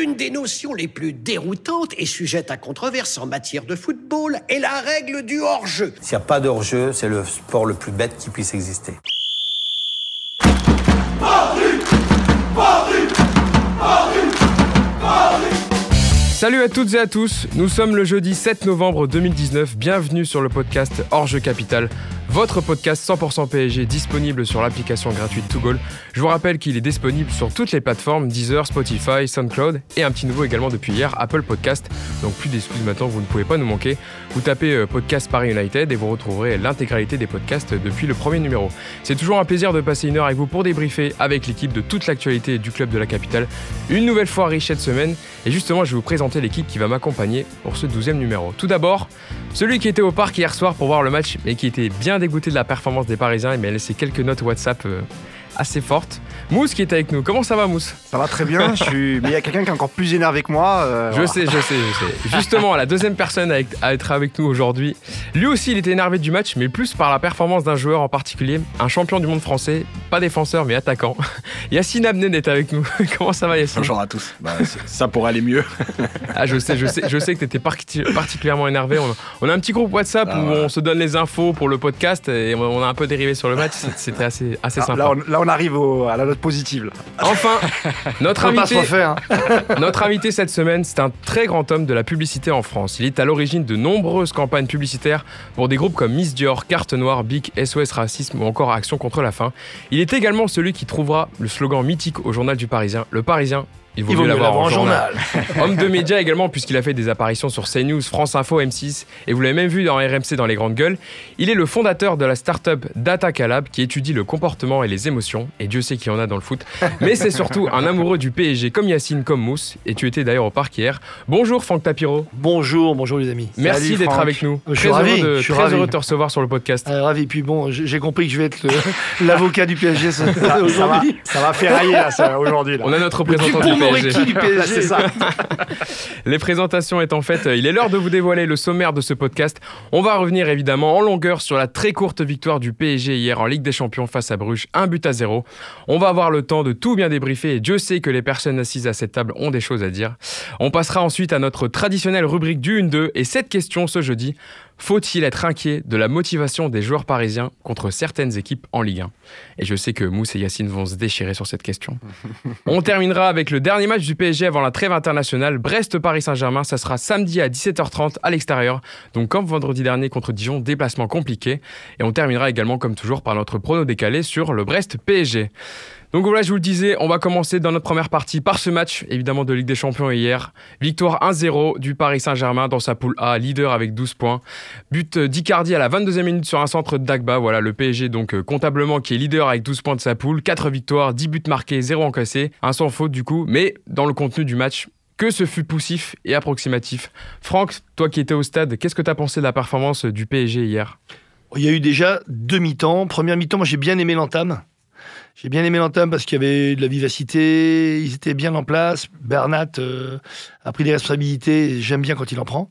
L'une des notions les plus déroutantes et sujette à controverse en matière de football est la règle du hors-jeu. S'il n'y a pas de hors-jeu, c'est le sport le plus bête qui puisse exister. Salut à toutes et à tous, nous sommes le jeudi 7 novembre 2019, bienvenue sur le podcast Hors Jeu Capital, votre podcast 100% PSG disponible sur l'application gratuite Togoal. Je vous rappelle qu'il est disponible sur toutes les plateformes Deezer, Spotify, SoundCloud et un petit nouveau également depuis hier, Apple Podcast. Donc plus d'excuses maintenant, vous ne pouvez pas nous manquer. Vous tapez euh, podcast Paris United et vous retrouverez l'intégralité des podcasts depuis le premier numéro. C'est toujours un plaisir de passer une heure avec vous pour débriefer avec l'équipe de toute l'actualité du club de la capitale. Une nouvelle fois riche cette semaine et justement je vais vous présenter l'équipe qui va m'accompagner pour ce 12 numéro. Tout d'abord, celui qui était au parc hier soir pour voir le match mais qui était bien dégoûté de la performance des Parisiens et m'a laissé quelques notes WhatsApp euh, assez fortes. Mousse qui est avec nous. Comment ça va Mousse? Ça va très bien, je suis... mais il y a quelqu'un qui est encore plus énervé que moi. euh, Je voilà. sais, je sais, je sais. Justement, la deuxième personne à à être avec nous aujourd'hui, lui aussi il était énervé du match, mais plus par la performance d'un joueur en particulier, un champion du monde français, pas défenseur mais attaquant. Yacine Abnen est avec nous. Comment ça va Yacine? Bonjour à tous. Bah, ça pourrait aller mieux. Ah, je sais, je sais, je sais que tu étais particulièrement énervé. On, on a un petit groupe WhatsApp Ah où ouais. on se donne les infos pour le podcast et on on a un peu dérivé sur le match. C'était assez, assez Ah, sympa. là, on, là, on arrive au- à la note positive. là. Enfin, notre On va pas se invité, refaire. hein. Notre invité cette semaine, c'est un très grand homme de la publicité en France. Il est à l'origine de nombreuses campagnes publicitaires pour des groupes comme Miss Dior, Carte Noire, Bic, SOS Racisme ou encore Action contre la faim. Il est également celui qui trouvera le slogan mythique au journal du Parisien. Le Parisien, il vaut, Il vaut mieux l'avoir en journal. journal. Homme de médias également, puisqu'il a fait des apparitions sur CNews, France Info, M6, et vous l'avez même vu dans RMC dans les grandes gueules. Il est le fondateur de la start-up Data Calab, qui étudie le comportement et les émotions, et Dieu sait qu'il y en a dans le foot. Mais c'est surtout un amoureux du PSG, comme Yacine, comme Mousse, et tu étais d'ailleurs au parc hier. Bonjour Franck Tapiro, Bonjour, bonjour les amis. merci d'être avec nous. Je suis très ravi, heureux, de, je suis très ravi. heureux de te recevoir sur le podcast. Euh, ravi. Puis bon, j'ai compris que je vais être l'avocat du PSG ce- Ça, ça va, aujourd'hui. ça va ferrailler aujourd'hui. On a notre représentant PSG. Du PSG. Là, c'est ça. Les présentations étant faites, il est l'heure de vous dévoiler le sommaire de ce podcast. On va revenir évidemment en longueur sur la très courte victoire du PSG hier en Ligue des Champions face à Bruges, un but à zéro. On va avoir le temps de tout bien débriefer et Dieu sait que les personnes assises à cette table ont des choses à dire. On passera ensuite à notre traditionnelle rubrique du 1-2 et cette question ce jeudi. Faut-il être inquiet de la motivation des joueurs parisiens contre certaines équipes en Ligue 1 Et je sais que Mousse et Yacine vont se déchirer sur cette question. On terminera avec le dernier match du PSG avant la trêve internationale, Brest-Paris Saint-Germain. Ça sera samedi à 17h30 à l'extérieur. Donc comme vendredi dernier contre Dijon, déplacement compliqué. Et on terminera également comme toujours par notre prono décalé sur le Brest-PSG. Donc voilà, je vous le disais, on va commencer dans notre première partie par ce match, évidemment de Ligue des Champions hier. Victoire 1-0 du Paris Saint-Germain dans sa poule A, leader avec 12 points. But d'Icardi à la 22e minute sur un centre de Dagba. Voilà, le PSG donc euh, comptablement qui est leader avec 12 points de sa poule. 4 victoires, 10 buts marqués, 0 encaissés. Un sans faute du coup, mais dans le contenu du match, que ce fut poussif et approximatif. Franck, toi qui étais au stade, qu'est-ce que tu as pensé de la performance du PSG hier? Il y a eu déjà deux mi-temps. Première mi-temps, moi j'ai bien aimé l'entame. J'ai bien aimé l'entame parce qu'il y avait de la vivacité, ils étaient bien en place. Bernat euh, a pris des responsabilités, j'aime bien quand il en prend.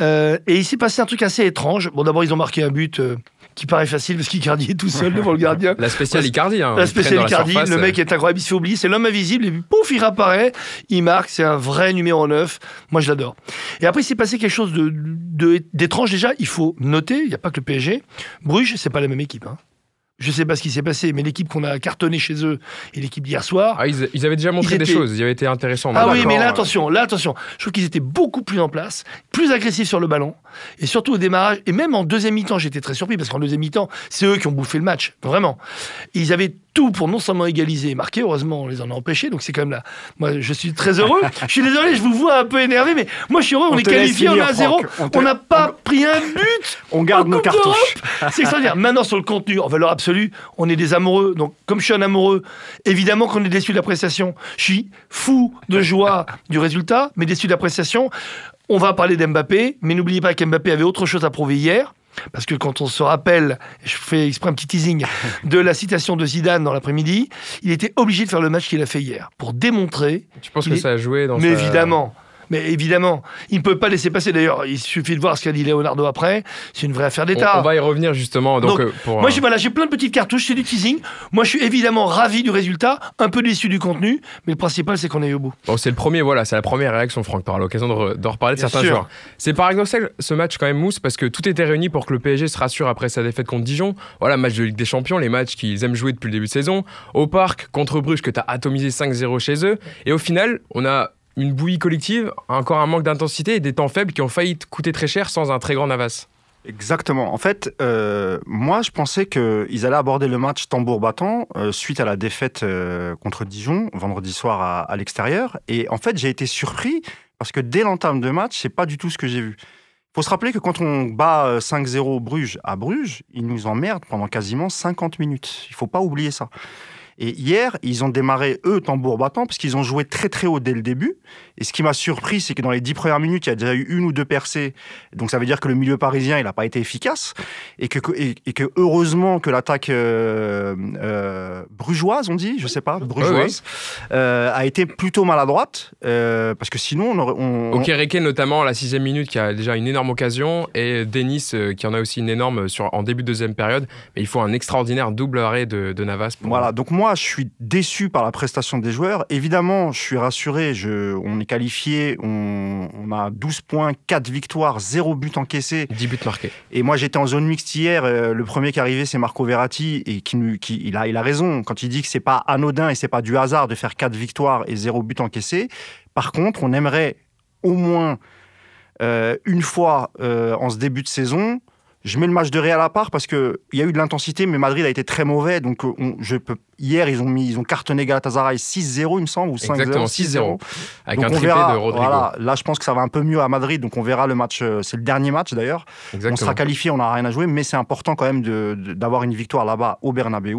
Euh, et il s'est passé un truc assez étrange. Bon, d'abord, ils ont marqué un but euh, qui paraît facile parce qu'Icardi est tout seul devant le gardien. La spéciale Icardi. Hein, La spéciale Icardi, le mec est incroyable, il se fait oublier, c'est l'homme invisible, et puis pouf, il réapparaît, il marque, c'est un vrai numéro 9. Moi, je l'adore. Et après, il s'est passé quelque chose de- de- d'étrange déjà, il faut noter, il n'y a pas que le PSG. Bruges, c'est pas la même équipe. Hein. Je sais pas ce qui s'est passé, mais l'équipe qu'on a cartonné chez eux et l'équipe d'hier soir. Ah, ils, ils avaient déjà montré des choses, ils avaient été intéressants. Ah oui, mais là, attention, là, attention. Je trouve qu'ils étaient beaucoup plus en place, plus agressifs sur le ballon, et surtout au démarrage, et même en deuxième mi-temps, j'étais très surpris, parce qu'en deuxième mi-temps, c'est eux qui ont bouffé le match, vraiment. Ils avaient tout pour non seulement égaliser et marquer, heureusement, on les en a empêchés, donc c'est quand même là. Moi, je suis très heureux. je suis désolé, je vous vois un peu énervé, mais moi, je suis heureux, on, On est qualifié, on est à zéro, Franck. On n'a pas pris un but On garde nos cartouches. C'est extraordinaire. Maintenant, sur le contenu, en valeur absolue, on est des amoureux. Donc, comme je suis un amoureux, évidemment qu'on est déçu de la prestation. Je suis fou de joie du résultat, mais déçu de la prestation. On va parler d'Mbappé, mais n'oubliez pas qu'Mbappé avait autre chose à prouver hier. Parce que quand on se rappelle, je fais exprès un petit teasing, de la citation de Zidane dans l'après-midi, il était obligé de faire le match qu'il a fait hier pour démontrer Tu penses que est- ça a joué dans mais sa- évidemment. Mais évidemment, il ne peut pas laisser passer. D'ailleurs, il suffit de voir ce qu'a dit Leonardo après. C'est une vraie affaire d'État. on va y revenir justement. Donc, Donc, euh, pour, Moi, euh, j'ai voilà, plein de petites cartouches, c'est du teasing. Moi, je suis évidemment ravi du résultat, un peu déçu du contenu, mais le principal, c'est qu'on est au bout. Bon, c'est le premier, voilà, c'est la première réaction, Franck, par l'occasion de, re- reparler de Bien certains sûr. joueurs. C'est paradoxal ce match quand même mousse parce que tout était réuni pour que le PSG se rassure après sa défaite contre Dijon. Voilà, match de Ligue des Champions, les matchs qu'ils aiment jouer depuis le début de saison. Au parc, contre Bruges, que tu as atomisé 5-0 chez eux. Et au final, on a une bouillie collective, encore un manque d'intensité et des temps faibles qui ont failli te coûter très cher sans un très grand Navas. Exactement. En fait, euh, moi, je pensais qu'ils allaient aborder le match tambour battant euh, suite à la défaite euh, contre Dijon vendredi soir à, l'extérieur. Et en fait, j'ai été surpris parce que dès l'entame de match, c'est pas du tout ce que j'ai vu. Il faut se rappeler que quand on bat euh, 5-0 Bruges à Bruges, ils nous emmerdent pendant quasiment 50 minutes. Il faut pas oublier ça. Et hier, ils ont démarré, eux, tambour battant, parce qu'ils ont joué très très haut dès le début. Et ce qui m'a surpris, c'est que dans les dix premières minutes, il y a déjà eu une ou deux percées. Donc ça veut dire que le milieu parisien, il n'a pas été efficace. Et que, et, et que heureusement que l'attaque euh, euh, brugeoise, on dit, je sais pas, brugeoise, euh, a été plutôt maladroite. euh, parce que sinon, on aurait. On, Kéréké, notamment, à la sixième minute, qui a déjà une énorme occasion, et Denis, qui en a aussi une énorme sur, en début de deuxième période. Mais il faut un extraordinaire double arrêt de, de Navas. pour- Voilà, donc moi, je suis déçu par la prestation des joueurs. Évidemment, je suis rassuré. Je, on est qualifié, on, on a 12 points, 4 victoires, 0 but encaissé. 10 buts marqués. Et moi, j'étais en zone mixte hier. euh, le premier qui est arrivé, c'est Marco Verratti. Et qui, il, a, il a raison quand il dit que c'est pas anodin et c'est pas du hasard de faire 4 victoires et 0 but encaissé. Par contre, on aimerait au moins euh, une fois euh, en ce début de saison. Je mets le match de Real à part parce qu'il y a eu de l'intensité, mais Madrid a été très mauvais. Donc, euh, on- je peux... hier, ils ont, mis, ils ont cartonné Galatasaray 6-0, il me semble, ou 5-0. Exactement, 6-0. Avec Donc un triplé verra, de Rodrigo. Voilà, là, je pense que ça va un peu mieux à Madrid, donc on verra le match. euh, C'est le dernier match d'ailleurs. On sera qualifié, on n'a rien à jouer, mais c'est important quand même d'avoir une victoire là-bas au Bernabeu.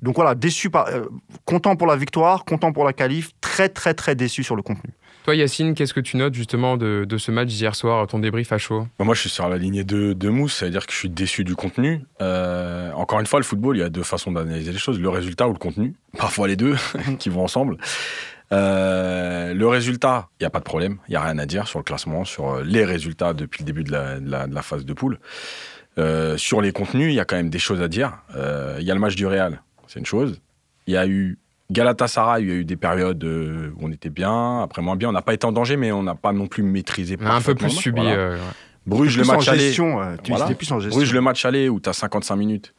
Donc voilà, déçu, par, euh, content pour la victoire, content pour la qualif, très très très déçu sur le contenu. Toi, Yacine, qu'est-ce que tu notes justement de, ce match d'hier soir, ton débrief à chaud? Bah, Moi, je suis sur la lignée de, Mousse, c'est-à-dire que je suis déçu du contenu. Euh, encore une fois, le football, il y a deux façons d'analyser les choses, le résultat ou le contenu. Parfois les deux qui vont ensemble. Euh, le résultat, il n'y a pas de problème, il n'y a rien à dire sur le classement, sur euh, les résultats depuis le début de la, phase de poule. Sur les contenus, il y a quand même des choses à dire. Il y a le match du Real, c'est une chose. Il y a eu Galatasaray, il y a eu des périodes euh, où on était bien, après moins bien. On n'a pas été en danger, mais on n'a pas non plus maîtrisé. Un peu plus subi. Voilà. euh, ouais. Bruges, le Plus en match aller. tu Voilà. étais plus en gestion. Bruges, le match aller où tu as 55 minutes,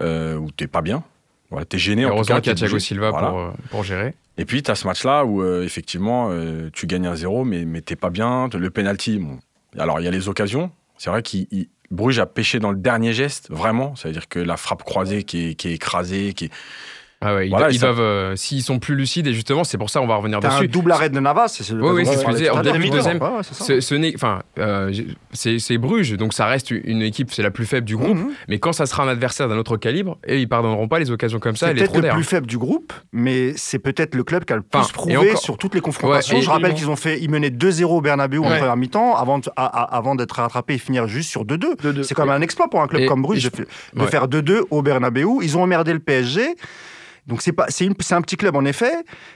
euh, où t'es pas bien. Voilà, t'es gêné. en tout Heureusement qu'il y a Thiago bougé. Silva Voilà. pour, euh, pour gérer. Et puis, tu as ce match-là où, euh, effectivement, euh, tu gagnes un 0, mais, mais t'es pas bien. Le penalty, bon. Alors, il y a les occasions. C'est vrai qu'il il- Bruges a pêché dans le dernier geste, vraiment. C'est-à-dire que la frappe croisée qui est, qui est écrasée, qui est... Ah ouais, ils, Voilà, do- et ils ça- doivent, euh, s'ils sont plus lucides, et justement, c'est pour ça on va revenir T'as un dessus. double arrêt de Navas. C'est le Oui, oui, c'est ce que je disais, en début de deuxième, c'est. Ce, enfin, euh, c'est c'est Bruges, donc ça reste une équipe, c'est la plus faible du groupe. Mhm. Mais quand ça sera un adversaire d'un autre calibre, et ils pardonneront pas les occasions comme ça, C'est peut-être le plus faible du groupe, mais c'est peut-être le club qui a le plus Enfin, prouvé encore- sur toutes les confrontations. Ouais, Je rappelle qu'ils ont fait, ils menaient 2-0 au Bernabeu en première mi-temps avant, avant d'être rattrapés et finir juste sur 2-2. 2-2. C'est quand même un exploit pour un club comme Bruges de, faire 2-2 au Bernabeu. Ils ont emmerdé le PSG. Donc c'est pas, c'est une- c'est un petit club en effet,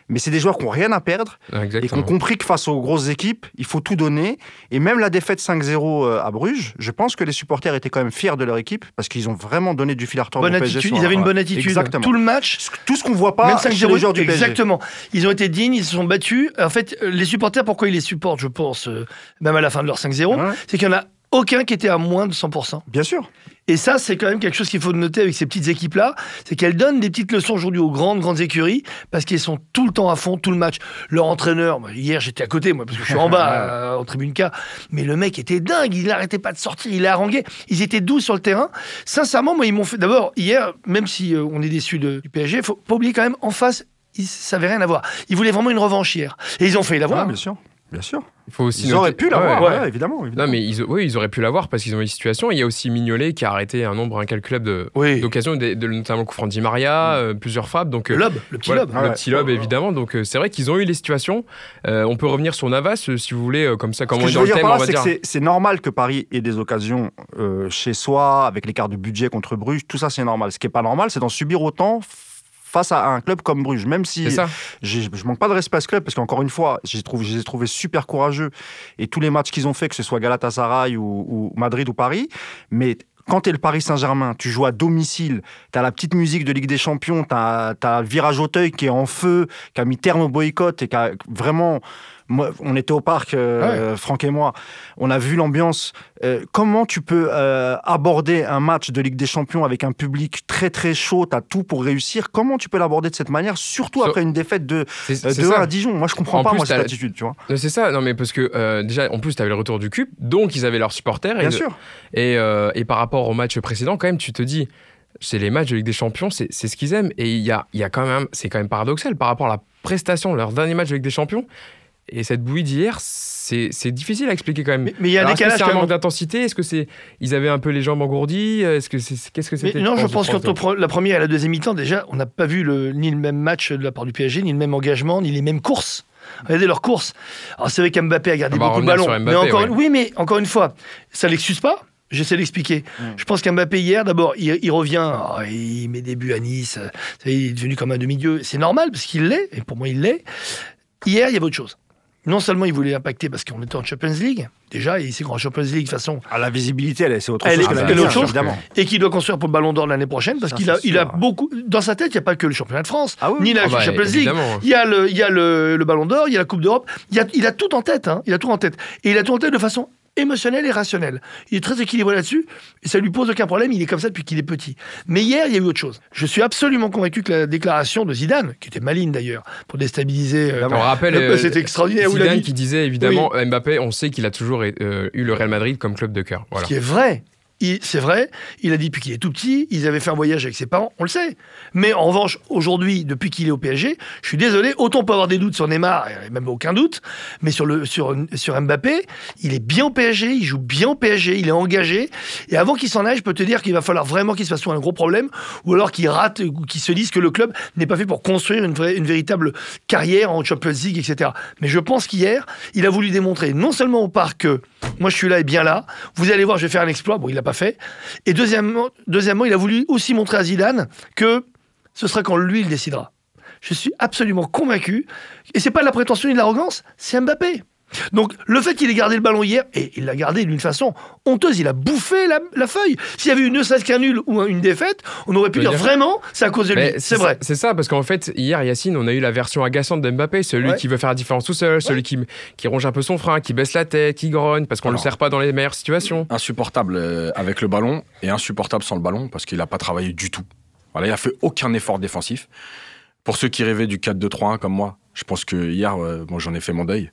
mais c'est des joueurs qui n'ont rien à perdre et qui ont compris que face aux grosses équipes, il faut tout donner. Et même la défaite 5-0 à Bruges, je pense que les supporters étaient quand même fiers de leur équipe parce qu'ils ont vraiment donné du fil à retordre Bonne PSG. attitude, ils avaient une bonne attitude. Exactement. Tout le match, Tout ce qu'on voit pas même chez 5-0, les joueurs du PSG. exactement. Ils ont été dignes, ils se sont battus. En fait, euh, les supporters, pourquoi ils les supportent, je pense, euh, même à la fin de leur 5-0, Ouais. c'est qu'il n'y en a aucun qui était à moins de 100%. Bien sûr. Et ça, c'est quand même quelque chose qu'il faut noter avec ces petites équipes-là, c'est qu'elles donnent des petites leçons aujourd'hui aux grandes, grandes écuries, parce qu'elles sont tout le temps à fond, tout le match. Leur entraîneur, moi, hier j'étais à côté, moi, parce que je suis en bas, euh, en tribune K, mais le mec était dingue, il n'arrêtait pas de sortir, il a harangué. Ils étaient doux sur le terrain. Sincèrement, moi, ils m'ont fait. D'abord, hier, même si euh, on est déçu du PSG, faut pas oublier quand même, en face, ils, ça n'avait rien à voir. Ils voulaient vraiment une revanche hier. Et ils ont fait l'avoir. Ah, bien sûr. Bien sûr. Il faut aussi Ils noter- auraient pu l'avoir, Ouais, ouais. ouais, évidemment, évidemment. Non, mais ils, oui, ils auraient pu l'avoir parce qu'ils ont eu une situation. Il y a aussi Mignolet qui a arrêté un nombre incalculable Oui. d'occasions, notamment le coup Di Maria, euh, plusieurs frappes. Donc, Le euh, lob, le petit voilà, lob. le Ouais. petit lob, évidemment. Donc, euh, c'est vrai qu'ils ont eu les situations. Euh, on peut revenir sur Navas, euh, si vous voulez, comme ça, comme on est dans le thème, par on va dire. c'est- normal que Paris ait des occasions chez soi, avec l'écart de budget contre Bruges, tout ça c'est normal. Ce qui n'est pas normal, c'est d'en subir autant face à un club comme Bruges. Même si je manque pas de respect à ce club, parce qu'encore une fois, je les ai trouvés super courageux. Et tous les matchs qu'ils ont fait, que ce soit Galatasaray ou, ou Madrid ou Paris, mais quand tu es le Paris Saint-Germain, tu joues à domicile, tu as la petite musique de Ligue des Champions, tu as, le virage Auteuil qui est en feu, qui a mis terme au boycott et qui a vraiment. Moi, on était au parc, euh, Franck et moi, on a vu l'ambiance. Euh, comment tu peux euh, aborder un match de Ligue des Champions avec un public très très chaud, tu as tout pour réussir Comment tu peux l'aborder de cette manière, surtout So- après une défaite de, C'est euh, c'est 2-1 ça. à Dijon? Moi, je comprends En pas plus, moi, cette t'as- attitude, tu vois. C'est ça, non mais parce que déjà en plus tu avais le retour du CUP, donc ils avaient leurs supporters et, Bien de- sûr. et, et par rapport au match précédent quand même tu te dis c'est les matchs de Ligue des Champions, c'est ce qu'ils aiment et il y a, y a quand même c'est quand même paradoxal par rapport à la prestation de leur dernier match de Ligue des Champions et cette bouillie d'hier c'est c'est difficile à expliquer quand même. Mais- mais il y a un Alors, est-ce que décalage c'est un manque d'intensité? Est-ce que c'est ils avaient un peu les jambes engourdies? Est-ce que c'est qu'est-ce que Mais c'était? non, je pense qu'entre la première et la deuxième mi-temps, déjà, on n'a pas vu le, ni le même match de la part du PSG, ni le même engagement, ni les mêmes courses. Regardez leurs courses. Alors c'est vrai qu'Mbappé a gardé beaucoup de ballons. Mbappé, mais encore, oui. oui, mais encore une fois, ça l'excuse pas. J'essaie d'expliquer. Je pense qu'Mbappé hier, d'abord, il, il revient, oh, il met des buts à Nice, il est devenu comme un demi-dieu. C'est normal parce qu'il l'est, et pour moi il l'est. Hier, il y avait autre chose. Non seulement il voulait impacter parce qu'on était en Champions League, déjà, et c'est qu'en Champions League, de façon, Ah, la visibilité, elle, c'est autre Elle chose est- elle est autre 1, chose. évidemment. et qu'il doit construire pour le Ballon d'Or l'année prochaine parce qu'il a, il a beaucoup dans sa tête il n'y a pas que le championnat de France Ah oui, ni la Ah bah, Champions League il y a le il y a le, le Ballon d'Or il y a la Coupe d'Europe il y a, il a tout en tête hein. il a tout en tête et il a tout en tête de façon émotionnelle et rationnelle il est très équilibré là-dessus et ça lui pose aucun problème il est comme ça depuis qu'il est petit mais hier il y a eu autre chose je suis absolument convaincu que la déclaration de Zidane qui était maligne d'ailleurs pour déstabiliser euh, On rappelle le- euh, c'était extraordinaire Zidane qui disait évidemment Mbappé, on sait qu'il a toujours euh, eu le Real Madrid comme club de cœur. Voilà. Ce qui est vrai. C'est vrai, il a dit depuis qu'il est tout petit, ils avaient fait un voyage avec ses parents, on le sait. Mais en revanche, aujourd'hui, depuis qu'il est au PSG, je suis désolé, autant peut avoir des doutes sur Neymar, même aucun doute, mais sur, le, sur, sur Mbappé, il est bien au PSG, il joue bien au PSG, il est engagé. Et avant qu'il s'en aille, je peux te dire qu'il va falloir vraiment qu'il se fasse un gros problème, ou alors qu'il rate, ou qu'il se dise que le club n'est pas fait pour construire une, véritable carrière en Champions League, etc. Mais je pense qu'hier, il a voulu démontrer non seulement au parc que moi je suis là et bien là, vous allez voir, je vais faire un exploit. Bon, il l'a fait. Et deuxièmement, deuxièmement, il a voulu aussi montrer à Zidane que ce sera quand lui il décidera. Je suis absolument convaincu. Et c'est pas de la prétention ni de l'arrogance, c'est Mbappé. Donc le fait qu'il ait gardé le ballon hier, et il l'a gardé d'une façon honteuse, il a bouffé la, la feuille. S'il y avait eu ne serait-ce qu'un nul ou une défaite, on aurait pu dire dire- vraiment, c'est à cause de lui. C'est vrai. C'est ça, parce qu'en fait, hier, Yacine, on a eu la version agaçante de Mbappé, celui Ouais. qui veut faire la différence tout seul, celui qui, qui ronge un peu son frein, qui baisse la tête, qui grogne, parce qu'on le Alors. sert pas dans les meilleures situations. insupportable euh, avec le ballon et insupportable sans le ballon parce qu'il n'a pas travaillé du tout. Voilà, il a fait aucun effort défensif. Pour ceux qui rêvaient du 4-2-3-1 comme moi, je pense que hier, euh, bon, j'en ai fait mon deuil.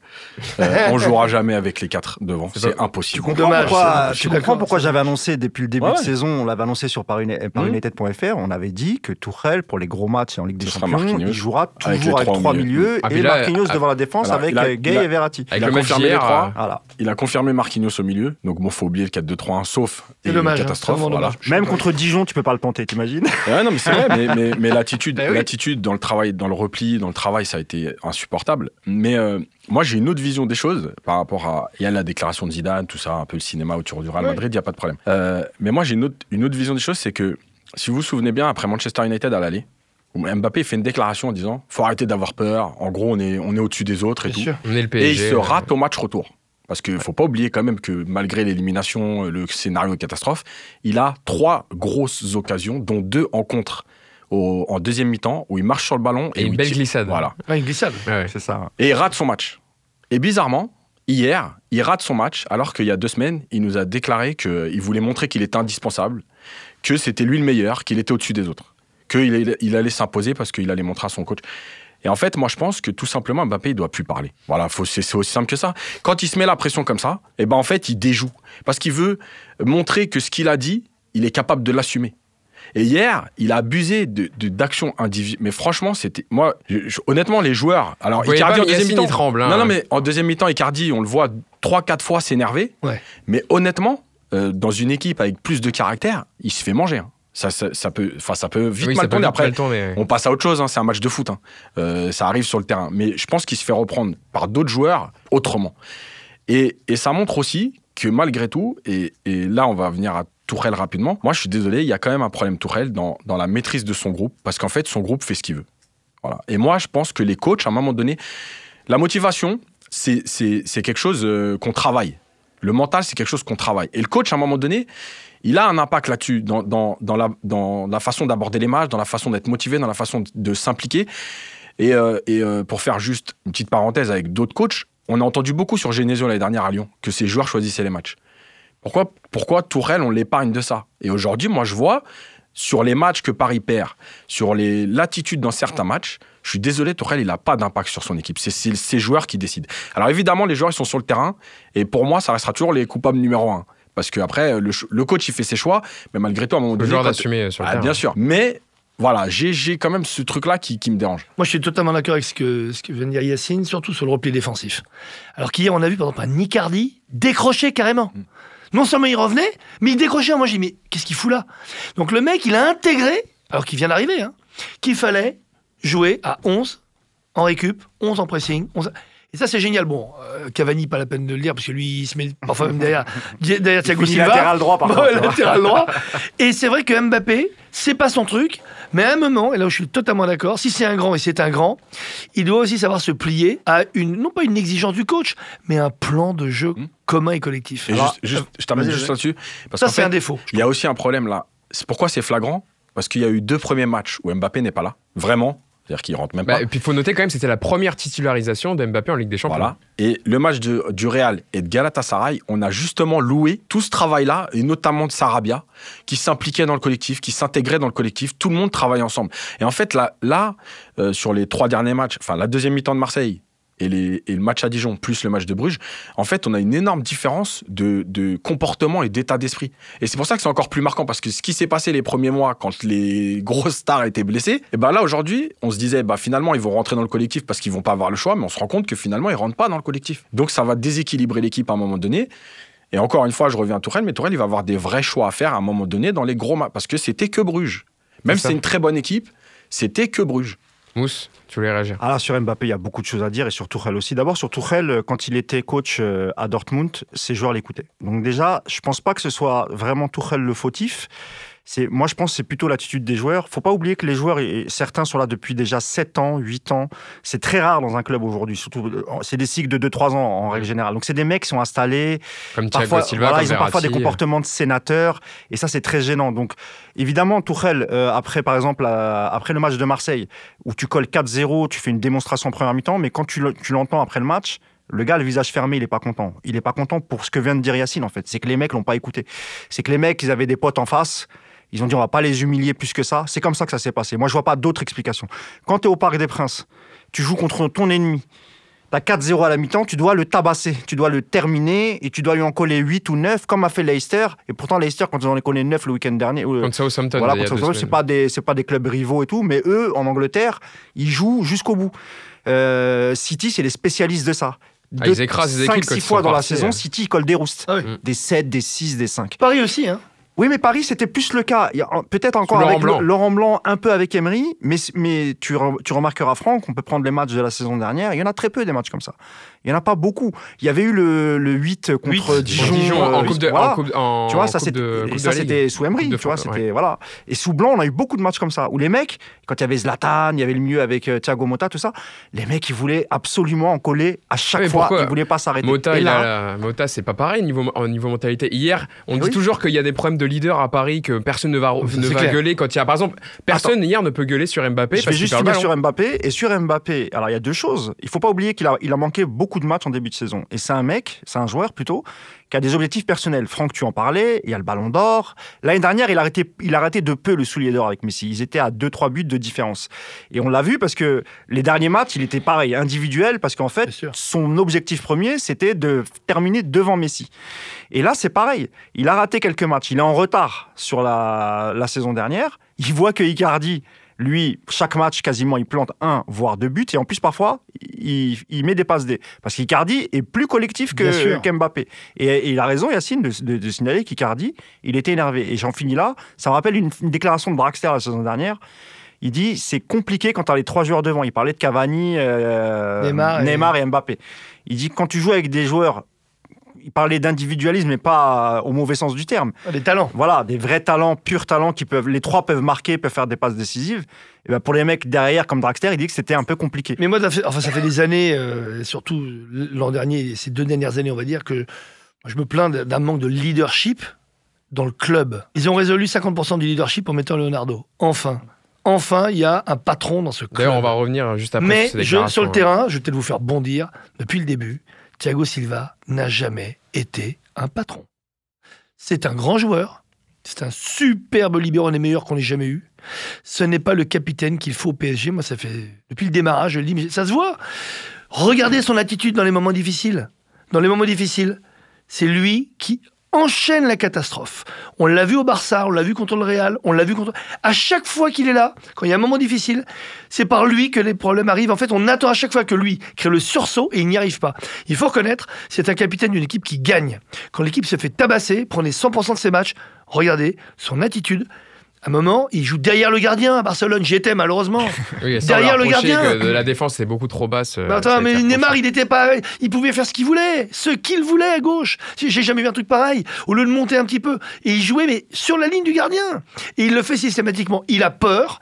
Euh, on jouera jamais avec les quatre devant, C'est impossible. Tu comprends Dommage, pourquoi, tu comprends j'avais annoncé depuis le début Ouais, de ouais. saison, on l'avait annoncé sur Paris, par Mhm. United.fr, on avait dit que Tourelle, pour les gros matchs en Ligue des Champions, il jouera toujours avec trois milieux Ah, et là, Marquinhos ah, devant la défense alors, avec euh, Gay et Verratti. Avec Il a confirmé les d'hier, trois. euh, Voilà. Il a confirmé Marquinhos au milieu, donc bon, faut oublier le 4-2-3-1, sauf C'est et dommage. hein, catastrophe. Même contre Dijon, tu peux pas le tenter, t'imagines Ouais, non, mais c'est vrai, mais, mais, mais l'attitude, oui. l'attitude dans le travail, dans le repli, dans le travail, ça a été insupportable. Mais euh, moi, j'ai une autre vision des choses par rapport à. Il y a la déclaration de Zidane, tout ça, un peu le cinéma autour du Real Oui. Madrid, il n'y a pas de problème. Euh, mais moi, j'ai une autre, une autre vision des choses, c'est que si vous vous souvenez bien, après Manchester United à l'aller, Mbappé fait une déclaration en disant faut arrêter d'avoir peur, en gros, on est, on est au-dessus des autres et Bien tout. sûr. on est le Et PSG. il se euh, rate au match retour. Parce qu'il ne faut pas oublier quand même que malgré l'élimination, le scénario de catastrophe, il a trois grosses occasions, dont deux en contre au- en deuxième mi-temps, où il marche sur le ballon. Et où une il belle tire- glissade. Voilà. Ouais, une glissade. Ouais, ouais. C'est ça. Et il rate son match. Et bizarrement, hier, il rate son match, alors qu'il y a deux semaines, il nous a déclaré qu'il voulait montrer qu'il était indispensable, que c'était lui le meilleur, qu'il était au-dessus des autres, qu'il il allait s'imposer parce qu'il allait montrer à son coach. Et en fait, moi, je pense que tout simplement, Mbappé, il doit plus parler. Voilà, faut- c'est c'est aussi simple que ça. Quand il se met la pression comme ça, et ben en fait, il déjoue. Parce qu'il veut montrer que ce qu'il a dit, il est capable de l'assumer. Et hier, il a abusé de- de- d'actions individuelles. Mais franchement, c'était. Moi, je- je- honnêtement, les joueurs. Alors, Vous Icardi en mais deuxième mi-temps. tremble, hein. Non, non, mais en deuxième mi-temps, Icardi, on le voit 3-4 fois s'énerver. Ouais. Mais honnêtement, euh, dans une équipe avec plus de caractère, il se fait manger. hein. Ça, ça, ça peut, ça peut vite Oui, mal tourner. Après, mal tourner, ouais. on passe à autre chose. hein, c'est un match de foot. hein. Euh, ça arrive sur le terrain. Mais je pense qu'il se fait reprendre par d'autres joueurs autrement. Et, et ça montre aussi que malgré tout, et, et là, on va venir à Tourelle rapidement. Moi, je suis désolé, il y a quand même un problème Tourelle dans, dans la maîtrise de son groupe, parce qu'en fait, son groupe fait ce qu'il veut. Voilà. Et moi, je pense que les coachs, à un moment donné, la motivation, c'est quelque chose euh, qu'on travaille. Le mental, c'est quelque chose qu'on travaille. Et le coach, à un moment donné, il a un impact là-dessus, dans, dans, la, dans la façon d'aborder les matchs, dans la façon d'être motivé, dans la façon de, s'impliquer. Et, euh, et euh, pour faire juste une petite parenthèse avec d'autres coachs, on a entendu beaucoup sur Genesio l'année dernière à Lyon que ses joueurs choisissaient les matchs. Pourquoi, pourquoi Tourelle, on l'épargne de ça? Et aujourd'hui, moi, je vois sur les matchs que Paris perd, sur les latitudes dans certains matchs, je suis désolé, Tourelle, il n'a pas d'impact sur son équipe. C'est ses joueurs qui décident. Alors évidemment, les joueurs, ils sont sur le terrain, et pour moi, ça restera toujours les coupables numéro un. Parce qu'après, le, le coach, il fait ses choix, mais malgré tout, à un moment Le donné... joueur d'assumer euh, sur le Ah, terrain. bien sûr. Mais voilà, j'ai quand même ce truc-là qui, qui me dérange. Moi, je suis totalement d'accord avec ce que, ce que vient de dire Yacine, surtout sur le repli défensif. Alors qu'hier, on a vu, par exemple, un Icardi décrocher carrément. Non seulement il revenait, mais il décrochait. Moi, j'ai dit, mais qu'est-ce qu'il fout là? Donc le mec, il a intégré, alors qu'il vient d'arriver, hein, qu'il fallait jouer à 11 en récup, 11 en pressing. 11... Et ça, c'est génial. Bon, euh, Cavani, pas la peine de le dire, parce que lui, il se met parfois même derrière, derrière Thiago Silva. latéral droit, par Ouais, contre, latéral droit. Et c'est vrai que Mbappé, c'est pas son truc, mais à un moment, et là où je suis totalement d'accord, si c'est un grand et c'est un grand, il doit aussi savoir se plier à une, non pas une exigence du coach, mais un plan de jeu Hmm. commun et collectif. Et Alors, juste, juste- je termine juste là-dessus. Parce ça, c'est fait, un défaut. Il y a aussi un problème là. C'est pourquoi c'est flagrant? Parce qu'il y a eu deux premiers matchs où Mbappé n'est pas là. Vraiment. C'est-à-dire qu'il rentre même Bah, pas. et puis il faut noter quand même, c'était la première titularisation de Mbappé en Ligue des Champions. Voilà. Et le match de- du Real et de Galatasaray, on a justement loué tout ce travail-là, et notamment de Sarabia, qui s'impliquait dans le collectif, qui s'intégrait dans le collectif. Tout le monde travaille ensemble. Et en fait, là, là euh, sur les trois derniers matchs, enfin la deuxième mi-temps de Marseille et, les- et le match à Dijon, plus le match de Bruges, en fait, on a une énorme différence de, de comportement et d'état d'esprit. Et c'est pour ça que c'est encore plus marquant, parce que ce qui s'est passé les premiers mois, quand les grosses stars étaient blessées, et ben là, aujourd'hui, on se disait, bah, finalement, ils vont rentrer dans le collectif parce qu'ils vont pas avoir le choix, mais on se rend compte que finalement, ils rentrent pas dans le collectif. Donc, ça va déséquilibrer l'équipe à un moment donné. Et encore une fois, je reviens à Tourelle, mais Tourelle, il va avoir des vrais choix à faire à un moment donné dans les gros matchs, parce que c'était que Bruges. Même si c'est une très bonne équipe, c'était que Bruges. Mousse, tu voulais réagir là, sur Mbappé, il y a beaucoup de choses à dire et sur Tourelle aussi. D'abord, sur Tourelle, euh, quand il était coach euh, à Dortmund, ses joueurs l'écoutaient. Donc déjà, je pense pas que ce soit vraiment Tourelle le fautif. C'est, moi, je pense que c'est plutôt l'attitude des joueurs. Faut pas oublier que les joueurs, et certains sont là depuis déjà 7 ans, 8 ans. C'est très rare dans un club aujourd'hui. Surtout, c'est des cycles de 2-3 ans en règle générale. Donc, c'est des mecs qui sont installés, Comme Thiago parfois, Silva, voilà, comme ils ont parfois des comportements de sénateurs et ça c'est très gênant. Donc évidemment Tourelle euh, après par exemple euh, après le match de Marseille où tu colles 4-0, tu fais une démonstration en première mi-temps, mais quand tu le- tu l'entends après le match. Le gars, le visage fermé, il est pas content. Il est pas content pour ce que vient de dire Yacine, en fait. C'est que les mecs l'ont pas écouté. C'est que les mecs, ils avaient des potes en face. Ils ont dit, on va pas les humilier plus que ça. C'est comme ça que ça s'est passé. Moi, je vois pas d'autre explication. Quand tu es au Parc des Princes, tu joues contre ton ennemi. T'as 4-0 à la mi-temps, tu dois le tabasser, tu dois le terminer et tu dois lui en coller 8 ou 9, comme a fait Leicester. Et pourtant, Leicester, quand ils en ont collé 9 le week-end dernier, euh, Contre Southampton. voilà, contre c'est pas des c'est pas des clubs rivaux et tout, mais eux en Angleterre, ils jouent jusqu'au bout. Euh, City, c'est les spécialistes de ça. Ah, ils écrasent les équipes quand 5 ils 6 fois dans la saison, hein. City ils collent des roustes. Ah oui. Des 7, des 6, des 5. Paris aussi, hein. Oui, mais Paris, c'était plus le cas. Peut-être encore Laurent avec Blanc. Laurent Blanc, un peu avec Emery, mais, mais tu, re- tu remarqueras, Franck, on peut prendre les matchs de la saison dernière. Il y en a très peu des matchs comme ça. Il n'y en a pas beaucoup. Il y avait eu le, le 8 contre 8, Contre Dijon. Dijon en euh, coupe de, voilà. en coupe, en Tu vois, ça c'était sous Emery, tu vois, c'était voilà. Et sous Blanc, on a eu beaucoup de matchs comme ça où les mecs, quand il y avait Zlatan, il y avait le mieux avec euh, Thiago Motta, tout ça, les mecs ils voulaient absolument en coller à chaque mais fois, ils voulaient pas s'arrêter. Il là, a la- Mota, c'est pas pareil niveau, au niveau mentalité. Hier, on Eh dit toujours qu'il y a des problèmes de leader à Paris, que personne ne va, ne va clair. gueuler quand il y a. Par exemple, personne hier ne peut gueuler sur Mbappé je vais juste sur Mbappé. Et sur Mbappé, alors il y a deux choses. Il faut pas oublier qu'il a, il a manqué beaucoup de matchs en début de saison. Et c'est un mec, c'est un joueur plutôt, qui a des objectifs personnels. Franck, tu en parlais, il y a le ballon d'or. L'année dernière, il a, arrêté, il a raté de peu le soulier d'or avec Messi. Ils étaient à 2-3 buts de différence. Et on l'a vu parce que les derniers matchs, il était pareil, individuel, parce qu'en fait, son objectif premier, c'était de terminer devant Messi. Et là, c'est pareil. Il a raté quelques matchs. Il est en retard sur la, la saison dernière. Il voit que Icardi, lui, chaque match, quasiment, il plante un, voire deux buts. Et en plus, parfois, il, il met des passes D. Parce qu'Icardi est plus collectif que qu'Mbappé. Et, et il a raison, Yacine, de, de- de signaler qu'Icardi, il était énervé. Et j'en finis là. Ça me rappelle une, une déclaration de Draxler la saison dernière. Il dit c'est compliqué quand tu as les trois joueurs devant. Il parlait de Cavani, euh, Neymar et- Neymar et Mbappé. Il dit quand tu joues avec des joueurs il parlait d'individualisme, mais pas au mauvais sens du terme. Des talents. Voilà, des vrais talents, purs talents qui peuvent, les trois peuvent marquer, peuvent faire des passes décisives. Et ben pour les mecs derrière, comme Draxler, il dit que c'était un peu compliqué. Mais moi, ça fait, enfin, ça fait des années, euh, surtout l'an dernier, ces deux dernières années, on va dire, que je me plains d'un manque de leadership dans le club. Ils ont résolu 50% du leadership en mettant Leonardo. Enfin. Enfin, il y a un patron dans ce club. D'ailleurs, on va revenir juste après. Mais je- sur le déclarations. terrain, je vais peut-être vous faire bondir. Depuis le début, Thiago Silva n'a jamais été un patron. C'est un grand joueur. C'est un superbe libéro, un des meilleurs qu'on ait jamais eu. Ce n'est pas le capitaine qu'il faut au PSG. Moi, ça fait depuis le démarrage, je le dis, mais ça se voit. Regardez son attitude dans les moments difficiles. Dans les moments difficiles, c'est lui qui enchaîne la catastrophe. On l'a vu au Barça, on l'a vu contre le Real, on l'a vu contre... À chaque fois qu'il est là, quand il y a un moment difficile, c'est par lui que les problèmes arrivent. En fait, on attend à chaque fois que lui crée le sursaut et il n'y arrive pas. Il faut reconnaître, c'est un capitaine d'une équipe qui gagne. Quand l'équipe se fait tabasser, prenez 100% de ses matchs, regardez son attitude. À un moment, il joue derrière le gardien à Barcelone. J'y étais malheureusement. Oui, Derrière le gardien. que la défense c'est beaucoup trop basse. euh, attends, mais Neymar, il était pas, il pouvait faire ce qu'il voulait, ce qu'il voulait à gauche. J'ai j'ai jamais vu un truc pareil. Au lieu de monter un petit peu, et il jouait mais sur la ligne du gardien. Et il le fait systématiquement. Il a peur.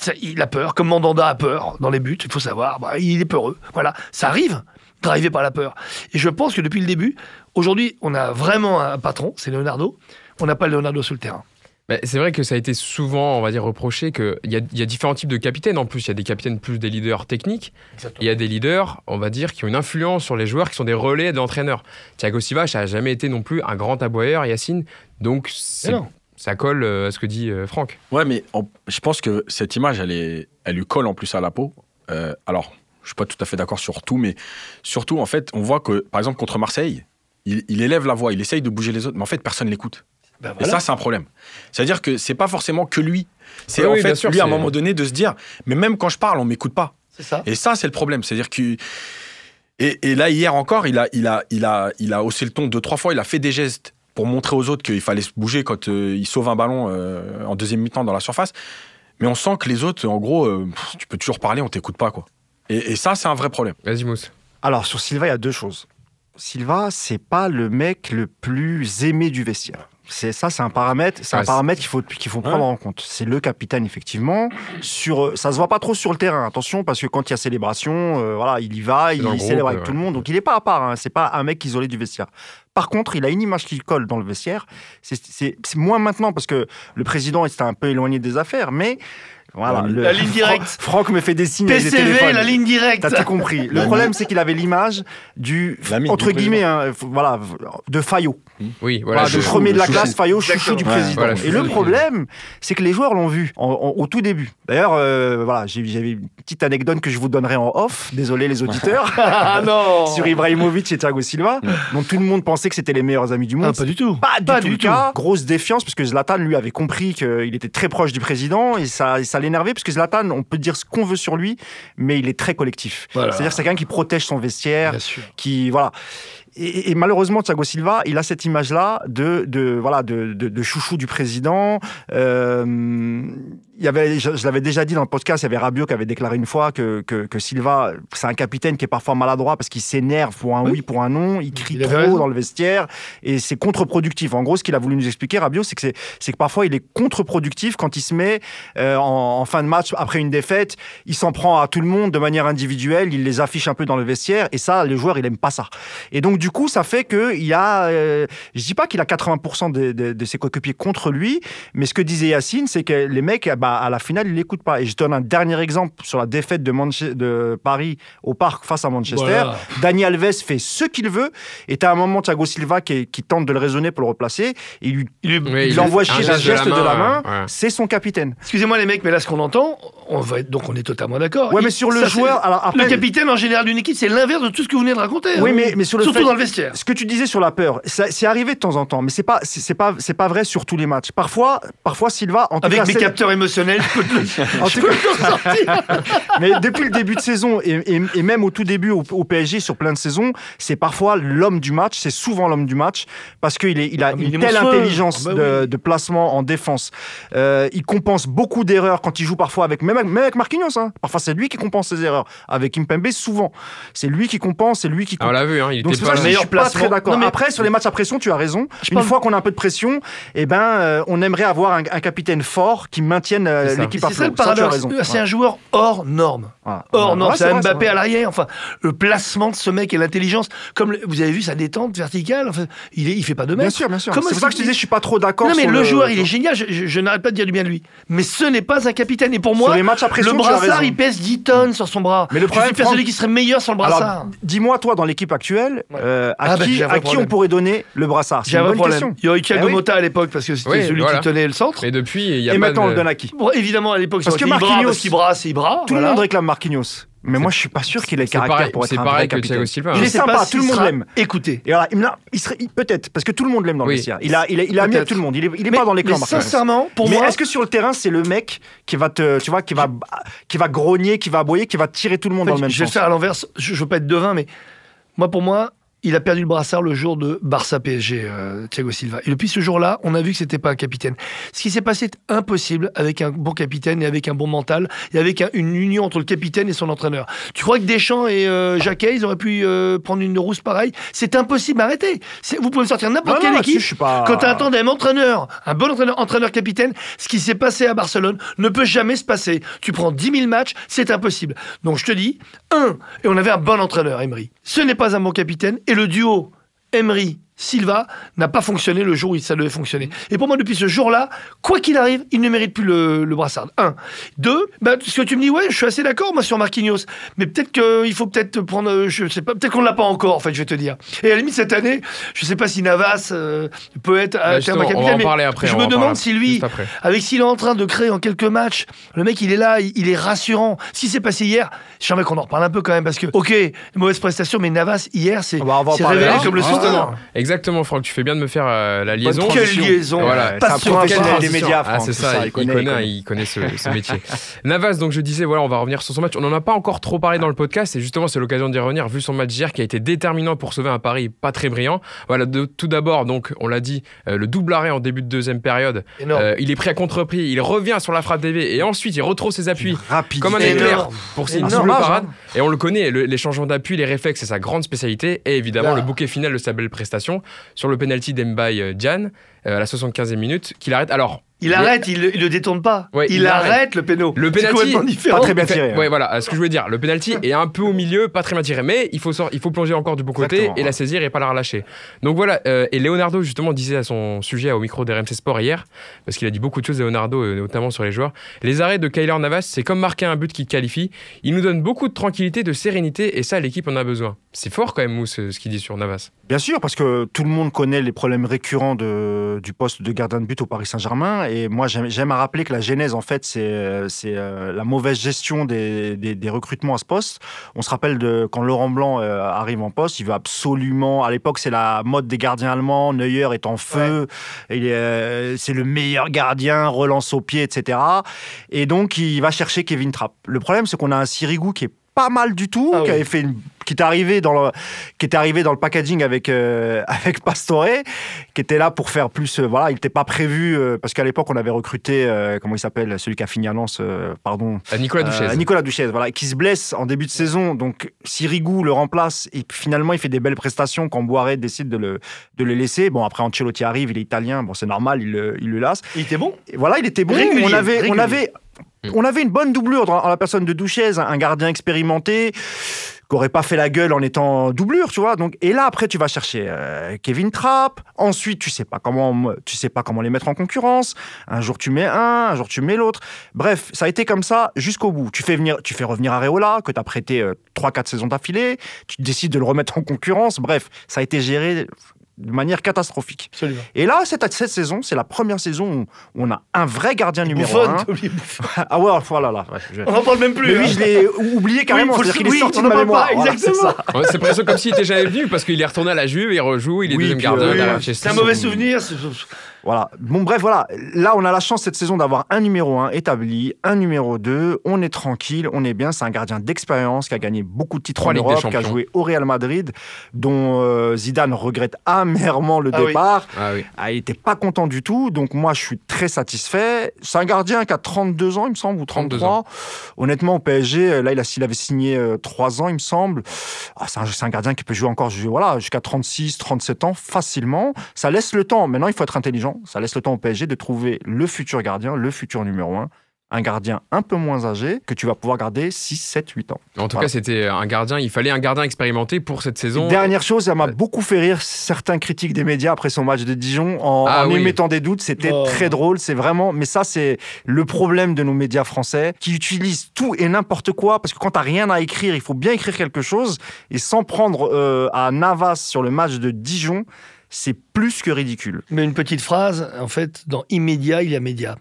Ça, il a peur, comme Mandanda a peur dans les buts. Il faut savoir. Bah, il est peureux. Voilà, ça arrive. Drivé par la peur. Et je pense que depuis le début, aujourd'hui, on a vraiment un patron, c'est Leonardo. On n'a pas Leonardo sur le terrain. Mais c'est vrai que ça a été souvent, on va dire, reproché qu'il y a, il y a différents types de capitaines. En plus, il y a des capitaines plus des leaders techniques. Il y a des leaders, on va dire, qui ont une influence sur les joueurs, qui sont des relais de l'entraîneur. Thiago Silva, ça n'a jamais été non plus un grand aboyeur, Yacine. Donc, ça colle euh, à ce que dit euh, Franck. Ouais, mais je pense que cette image, elle, est, elle lui colle en plus à la peau. Euh, alors, je suis pas tout à fait d'accord sur tout, mais surtout, en fait, on voit que, par exemple, contre Marseille, il, il élève la voix, il essaye de bouger les autres, mais en fait, personne l'écoute. Ben Et ça, c'est un problème. C'est-à-dire que c'est pas forcément que lui. C'est Oui, en oui, fait, sûr, lui, à un moment donné, de se dire, mais même quand je parle, on m'écoute pas. c'est ça. Et ça, c'est le problème. C'est-à-dire que. Et, et là, hier encore, il a, il, a, il, a, il a haussé le ton deux, trois fois. Il a fait des gestes pour montrer aux autres qu'il fallait se bouger quand euh, il sauve un ballon euh, en deuxième mi-temps dans la surface. Mais on sent que les autres, en gros, euh, pff, tu peux toujours parler, on t'écoute pas. quoi. Et, et ça, c'est un vrai problème. Vas-y, Mousse. Alors, sur Silva, il y a deux choses. Silva, c'est pas le mec le plus aimé du vestiaire. C'est ça, c'est un paramètre, c'est un paramètre qu'il faut qu'il faut prendre en compte. C'est le capitaine effectivement. Sur, euh, ça se voit pas trop sur le terrain. Attention, parce que quand il y a célébration, euh, voilà, il y va, il, il célèbre avec ouais. tout le monde. Donc il est pas à part. Hein, c'est pas un mec isolé du vestiaire. Par contre, il a une image qui colle dans le vestiaire. C'est moins maintenant parce que le président est un peu éloigné des affaires, mais voilà. La le- la ligne directe. Franck me fait des signes. avec des PCV, la ligne directe. T'as tout compris. Le problème, c'est qu'il avait l'image du, entre du guillemets, hein, voilà, de Fayot. Oui, voilà. De premier de la chouchou. classe, Fayot, chouchou Exactement. du Ouais, président. voilà, Et le problème, c'est que les joueurs l'ont vu en- en- au tout début. D'ailleurs, euh, voilà, j'ai- j'avais une petite anecdote que je vous donnerai en off. Désolé les auditeurs. Ah non sur Ibrahimovic et Thiago Silva, dont tout le monde pensait que c'était les meilleurs amis du monde. Ah, pas du tout. Pas du Pas tout du le cas. Grosse défiance parce que Zlatan lui avait compris qu'il était très proche du président et ça, et ça l'énervait parce que Zlatan, on peut dire ce qu'on veut sur lui, mais il est très collectif. Voilà. C'est-à-dire c'est quelqu'un qui protège son vestiaire, Bien sûr. qui voilà. Et, et malheureusement, Thiago Silva, il a cette image-là de, de voilà de, de, de chouchou du président. Euh, il y avait, je, je l'avais déjà dit dans le podcast, il y avait Rabiot qui avait déclaré une fois que, que, que Silva, c'est un capitaine qui est parfois maladroit parce qu'il s'énerve pour un oui. Oui. pour un non, il crie Il trop dans le vestiaire et c'est contre-productif. En gros, ce qu'il a voulu nous expliquer, Rabiot, c'est que c'est, c'est que parfois il est contre-productif quand il se met euh, en, en fin de match après une défaite, il s'en prend à tout le monde de manière individuelle, il les affiche un peu dans le vestiaire et ça, les joueurs, ils aiment pas ça. Et donc du coup, ça fait que il y a, euh, je dis pas qu'il a 80% de, de, de ses coéquipiers contre lui, mais ce que disait Yacine, c'est que les mecs, bah, à la finale, ils l'écoutent pas. Et je donne un dernier exemple sur la défaite de, Manche- de Paris au Parc face à Manchester. Voilà. Dani Alves fait ce qu'il veut, et t'as un moment Thiago Silva qui, est- qui tente de le raisonner pour le replacer, et il, lui, Il Oui, il il- envoie chier geste de la geste de la main, main, ouais. c'est son capitaine. Excusez-moi les mecs, mais là ce qu'on entend, on va être, donc on est totalement d'accord. Ouais, Il- mais sur le ça, joueur, alors après, Le capitaine en général d'une équipe, c'est l'inverse de tout ce que vous venez de raconter. Oui, hein. mais, mais sur le Surtout fait- dans le vestiaire. Ce que tu disais sur la peur, c'est arrivé de temps en temps, mais c'est pas, c'est pas, c'est pas vrai sur tous les matchs. Parfois, parfois Silva, en tout Avec cas, mes c'est- capteurs émotionnels, je peux te le- en je tout peux cas- te le sortir. mais depuis le début de saison et, et- et même au tout début au, au PSG sur plein de saisons, c'est parfois l'homme du match, c'est souvent l'homme du match parce qu'il est, il a Ah, une telle intelligence Ah bah de, oui. de placement en défense. Euh, il compense beaucoup d'erreurs quand il joue parfois avec même, avec- même avec Marquinhos. hein. Parfois c'est lui qui compense ses erreurs. Avec Impembe, souvent c'est lui qui compense, c'est lui qui. Ah, on l'a vu, hein, il Donc était pour le je meilleur pas placement. très d'accord. Mais- Après, sur les matchs à pression, tu as raison. Je Une fois qu'on a un peu de pression, eh ben, euh, on aimerait avoir un, un capitaine fort qui maintienne euh, C'est l'équipe à C'est flot. C'est un joueur hors norme. Voilà. Hors Ouais, norme. c'est Mbappé à l'arrière. Enfin, le placement de ce mec et l'intelligence. Comme le- vous avez vu sa détente verticale. Enfin, il, est, il fait pas de mètres. Bien sûr, bien sûr. C'est pour ça que je disais, je suis pas trop d'accord. Non mais sur le, joueur il est génial, je, je- je n'arrête pas de dire du bien de lui. Mais ce n'est pas un capitaine et pour Sur moi les matchs à pression, le brassard il pèse 10 tonnes sur son bras. Mais le problème, persuadé Franck- qu'il serait meilleur sur le brassard. Dis-moi, toi, dans l'équipe actuelle, euh, à, Ah, bah, qui, à qui on pourrait donner le brassard? C'est J'ai un une vrai bonne problème. question. Il y Thiago Eh oui. Motta à l'époque parce que c'était celui qui tenait le centre. Mais depuis, il y a Et maintenant, on le donne à qui? Bon, évidemment à l'époque Parce que été Ibra, Marquinhos- parce c'est Ibra. Tout le monde réclame Marquinhos. Mais moi, je suis pas sûr qu'il ait le caractère pareil, pour être c'est un pareil vrai capitaine. Silva. Il est sympa, tout le monde l'aime. Écoutez. Et alors, il, serait peut-être parce que tout le monde l'aime dans le vestiaire. Il a, il a, il a mis Peut-être. tout le monde. Il est, il est Mais- pas dans les clans. mais Marquinhos. sincèrement, pour mais moi, est-ce que sur le terrain, c'est le mec qui va te, tu vois, qui va, qui va grogner, qui va aboyer, qui va tirer tout le monde En fait, dans le même je vais sens faire à l'inverse. Je, je veux pas être devin, mais moi, pour moi, il a perdu le brassard le jour de Barça PSG, euh, Thiago Silva. Et depuis ce jour-là, on a vu que c'était pas un capitaine. Ce qui s'est passé est impossible avec un bon capitaine et avec un bon mental et avec un- une union entre le capitaine et son entraîneur. Tu crois que Deschamps et euh, Jacquet, ils auraient pu euh, prendre une rousse pareille? C'est impossible. Arrêtez. Vous pouvez me sortir n'importe quelle non, équipe. pas- Quand tu as un tandem entraîneur, un bon entraîneur, entraîneur-capitaine, ce qui s'est passé à Barcelone ne peut jamais se passer. Tu prends 10 000 matchs, c'est impossible. Donc je te dis, un, et on avait un bon entraîneur, Emery. Ce n'est pas un bon capitaine, et le duo Emery. Silva n'a pas fonctionné le jour où ça devait fonctionner. Et pour moi, depuis ce jour-là, quoi qu'il arrive, il ne mérite plus le, le brassard. Un. Deux, bah, ce que tu me dis, ouais, je suis assez d'accord, moi, sur Marquinhos. Mais peut-être qu'il faut peut-être prendre, euh, je sais pas, peut-être qu'on ne l'a pas encore, en fait, je vais te dire. Et à la limite, cette année, je sais pas si Navas euh, peut être à Bah, terme un justement, on va capitaine. en parler après. je me demande si lui, avec s'il est en train de créer en quelques matchs, le mec il est là, il, il est rassurant. Ce qui s'est passé hier, j'aimerais qu'on en reparle un peu quand même parce que, ok, mauvaise prestation, mais Navas hier c'est c'est parler révélé là. comme le Ah. Exactement, Franck, tu fais bien de me faire euh, la liaison. Quelle liaison Voilà. Pas professionnel des médias, Ah, Franck, c'est ça, il, connaît, connaît, il connaît. il connaît ce, ce métier. Navas, donc je disais, voilà, on va revenir sur son match. On n'en a pas encore trop parlé dans le podcast, et justement, c'est l'occasion d'y revenir, vu son match hier qui a été déterminant pour sauver un pari pas très brillant. Voilà, de- tout d'abord, donc, on l'a dit, euh, le double arrêt en début de deuxième période. Énorme. Euh, il est pris à contre-pied, il revient sur la frappe DV, et ensuite, il retrouve ses appuis. Rapide. Comme un éclair pour ses double parades. hein. Et on le connaît, le- les changements d'appui, les réflexes, c'est sa grande spécialité. Et évidemment, Là. le bouquet final de sa belle prestation sur le penalty d'Embaye euh, Diane euh, à la 75e minute, qu'il arrête. Alors, Il arrête, il, il le détourne pas. Ouais, il, il arrête. arrête. le péno. Le différent. pas très bien tiré. hein. Ouais, voilà, ce que je voulais dire. Le penalty est un peu au milieu, pas très bien tiré, mais il faut, sor- il faut plonger encore du bon côté Exactement, et la saisir et pas la relâcher. Donc voilà, euh, et Leonardo justement disait à son sujet au micro d'RMC Sport hier, parce qu'il a dit beaucoup de choses, Leonardo, euh, notamment sur les joueurs. Les arrêts de Kyler Navas, c'est comme marquer un but qui qualifie. Il nous donne beaucoup de tranquillité, de sérénité, et ça, l'équipe en a besoin. C'est fort quand même, Mousse, euh, ce qu'il dit sur Navas. Bien sûr, parce que tout le monde connaît les problèmes récurrents de, du poste de gardien de but au Paris Saint-Germain. Et moi, j'aime à rappeler que la genèse, en fait, c'est euh, euh, la mauvaise gestion des, des- des recrutements à ce poste. On se rappelle de quand Laurent Blanc euh, arrive en poste, il veut absolument. À l'époque, c'est la mode des gardiens allemands. Neuer est en feu. Euh, c'est le meilleur gardien, relance au pied, etc. Et donc, il va chercher Kevin Trapp. Le problème, c'est qu'on a un Sirigu qui est pas mal du tout, Ah qui oui. avait fait une, qui est arrivé dans le, qui est arrivé dans le packaging avec euh, avec Pastore, qui était là pour faire plus. euh, voilà, il n'était pas prévu euh, parce qu'à l'époque on avait recruté euh, comment il s'appelle celui qui a fini à Lens, euh, pardon, À Nicolas euh, Duchesne. Nicolas Duchesne, voilà, qui se blesse en début de saison. Donc Sirigu le remplace et finalement il fait des belles prestations quand Boiré décide de le de le laisser. Bon après Ancelotti arrive, il est italien, bon c'est normal, il le, il le lasse. Il était bon? Et voilà, il était bon. Régulier, on avait, on régulier. avait, on avait une bonne doublure dans, la personne de Douchez, un gardien expérimenté qui aurait pas fait la gueule en étant doublure, tu vois. Donc et là après tu vas chercher euh, Kevin Trapp. Ensuite tu sais pas comment, tu sais pas comment les mettre en concurrence. Un jour tu mets un, un jour tu mets l'autre. Bref, ça a été comme ça jusqu'au bout. Tu fais venir, tu fais revenir Areola que tu as prêté euh, 3-4 saisons d'affilée. Tu décides de le remettre en concurrence. Bref, ça a été géré de manière catastrophique. Absolument. Et là, cette, cette saison, c'est la première saison où on a un vrai gardien numéro Bouffon, 1. t'as oublié Bouffon. Ah ouais, voilà, là. ouais, je- On n'en parle même plus. Mais lui, hein. je l'ai oublié carrément. Oui, C'est-à-dire qu'il est oui, sorti on de ma mémoire. pas, Voilà, c'est exactement. ça. Ouais, c'est presque comme s'il était jamais venu parce qu'il est retourné à la Juve, il rejoue, il est Oui, deuxième gardien euh, derrière oui. C'est un mauvais souvenir. Voilà. Bon, bref, voilà. Là, on a la chance cette saison d'avoir un numéro 1 établi, un numéro 2. On est tranquille, on est bien. C'est un gardien d'expérience qui a gagné beaucoup de titres Trois en des Europe, qui a joué au Real Madrid, dont euh, Zidane regrette amèrement le Ah oui. départ. Ah oui. Ah, il était pas content du tout, donc moi je suis très satisfait. C'est un gardien qui a 32 ans, il me semble, ou 32 33. Honnêtement, au PSG, euh, là il, a, il avait signé 3 ans, il me semble. Ah, c'est un, c'est un gardien qui peut jouer encore voilà, jusqu'à 36, 37 ans facilement. Ça laisse le temps. Maintenant, il faut être intelligent. Ça laisse le temps au PSG de trouver le futur gardien, le futur numéro 1. Un gardien un peu moins âgé que tu vas pouvoir garder 6, 7, 8 ans. En tout Voilà. cas, c'était un gardien. Il fallait un gardien expérimenté pour cette saison. Dernière chose, ça m'a beaucoup fait rire certains critiques des médias après son match de Dijon en, Ah en oui. émettant des doutes. C'était Oh. très drôle. C'est vraiment, mais ça, c'est le problème de nos médias français qui utilisent tout et n'importe quoi parce que quand t'as rien à écrire, il faut bien écrire quelque chose et sans prendre euh, à Navas sur le match de Dijon, c'est plus que ridicule. Mais une petite phrase, en fait, dans immédiat, il y a média.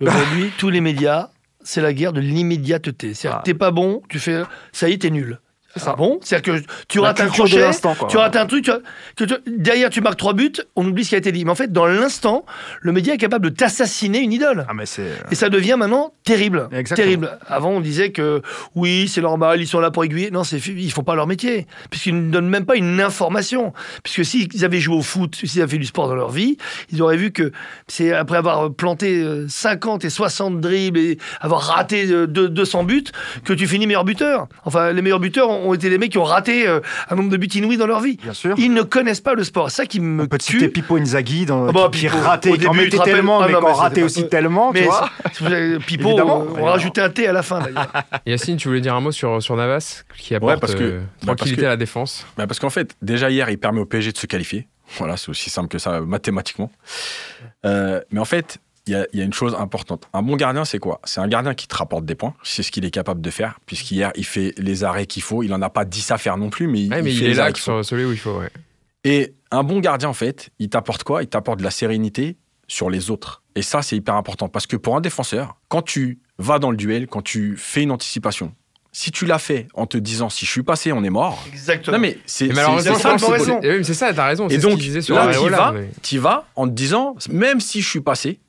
Aujourd'hui, tous les médias, c'est la guerre de l'immédiateté. C'est-à-dire Ah. t'es pas bon, tu fais ça y est, t'es nul. C'est ça. Ah bon C'est-à-dire que tu rates un crochet, quoi. tu rates un truc, tu as- que tu- derrière tu marques trois buts, on oublie ce qui a été dit. Mais en fait, dans l'instant, le média est capable de t'assassiner une idole. Ah mais c'est Et ça devient maintenant terrible. Exactement. Terrible. Avant, on disait que oui, c'est normal, ils sont là pour aiguiller. Non, c'est, ils font pas leur métier. Puisqu'ils ne donnent même pas une information. Puisque s'ils avaient joué au foot, s'ils avaient fait du sport dans leur vie, ils auraient vu que c'est après avoir planté euh, 50 et 60 dribbles et avoir raté euh, deux- 200 buts que tu finis meilleur buteur. Enfin, les meilleurs buteurs ont ont été les mecs qui ont raté euh, un nombre de buts inouïs dans leur vie. bien sûr. Ils ne connaissent pas le sport. C'est ça qui me On peut tue. citer Pipo Inzaghi dans, Ah bah, qui, Pipo, ratait, au en début, mettait tellement, Ah mais non, qui en mais ratait aussi peu- tellement, tu Mais vois. Pipo, Évidemment, on rajoutait un T à la fin d'ailleurs. Yacine, tu voulais dire un mot sur, sur Navas qui apporte parce que- euh, bah, tranquillité parce que- à la défense. Bah, parce qu'en fait, déjà hier, il permet au PSG de se qualifier. Voilà, c'est aussi simple que ça, mathématiquement. Euh, mais en fait, il y a, il y a une chose importante. Un bon gardien, c'est quoi? C'est un gardien qui te rapporte des points. C'est ce qu'il est capable de faire. Puisqu'hier, il fait les arrêts qu'il faut. Il n'en a pas 10 à faire non plus, mais, Ouais, mais il, fait est les là arrêts sur celui où il faut. ouais. Et un bon gardien, en fait, il t'apporte quoi? Il t'apporte de la sérénité sur les autres. Et ça, c'est hyper important. Parce que pour un défenseur, quand tu vas dans le duel, quand tu fais une anticipation, si tu l'as fait en te disant si je suis passé, on est mort. Exactement. Non, mais c'est ça c'est- eh oui, mais c'est ça, t'as raison. Et ce donc, qu'il disait sur là, Areola, tu vas, mais- vas en te disant, même si je suis passé,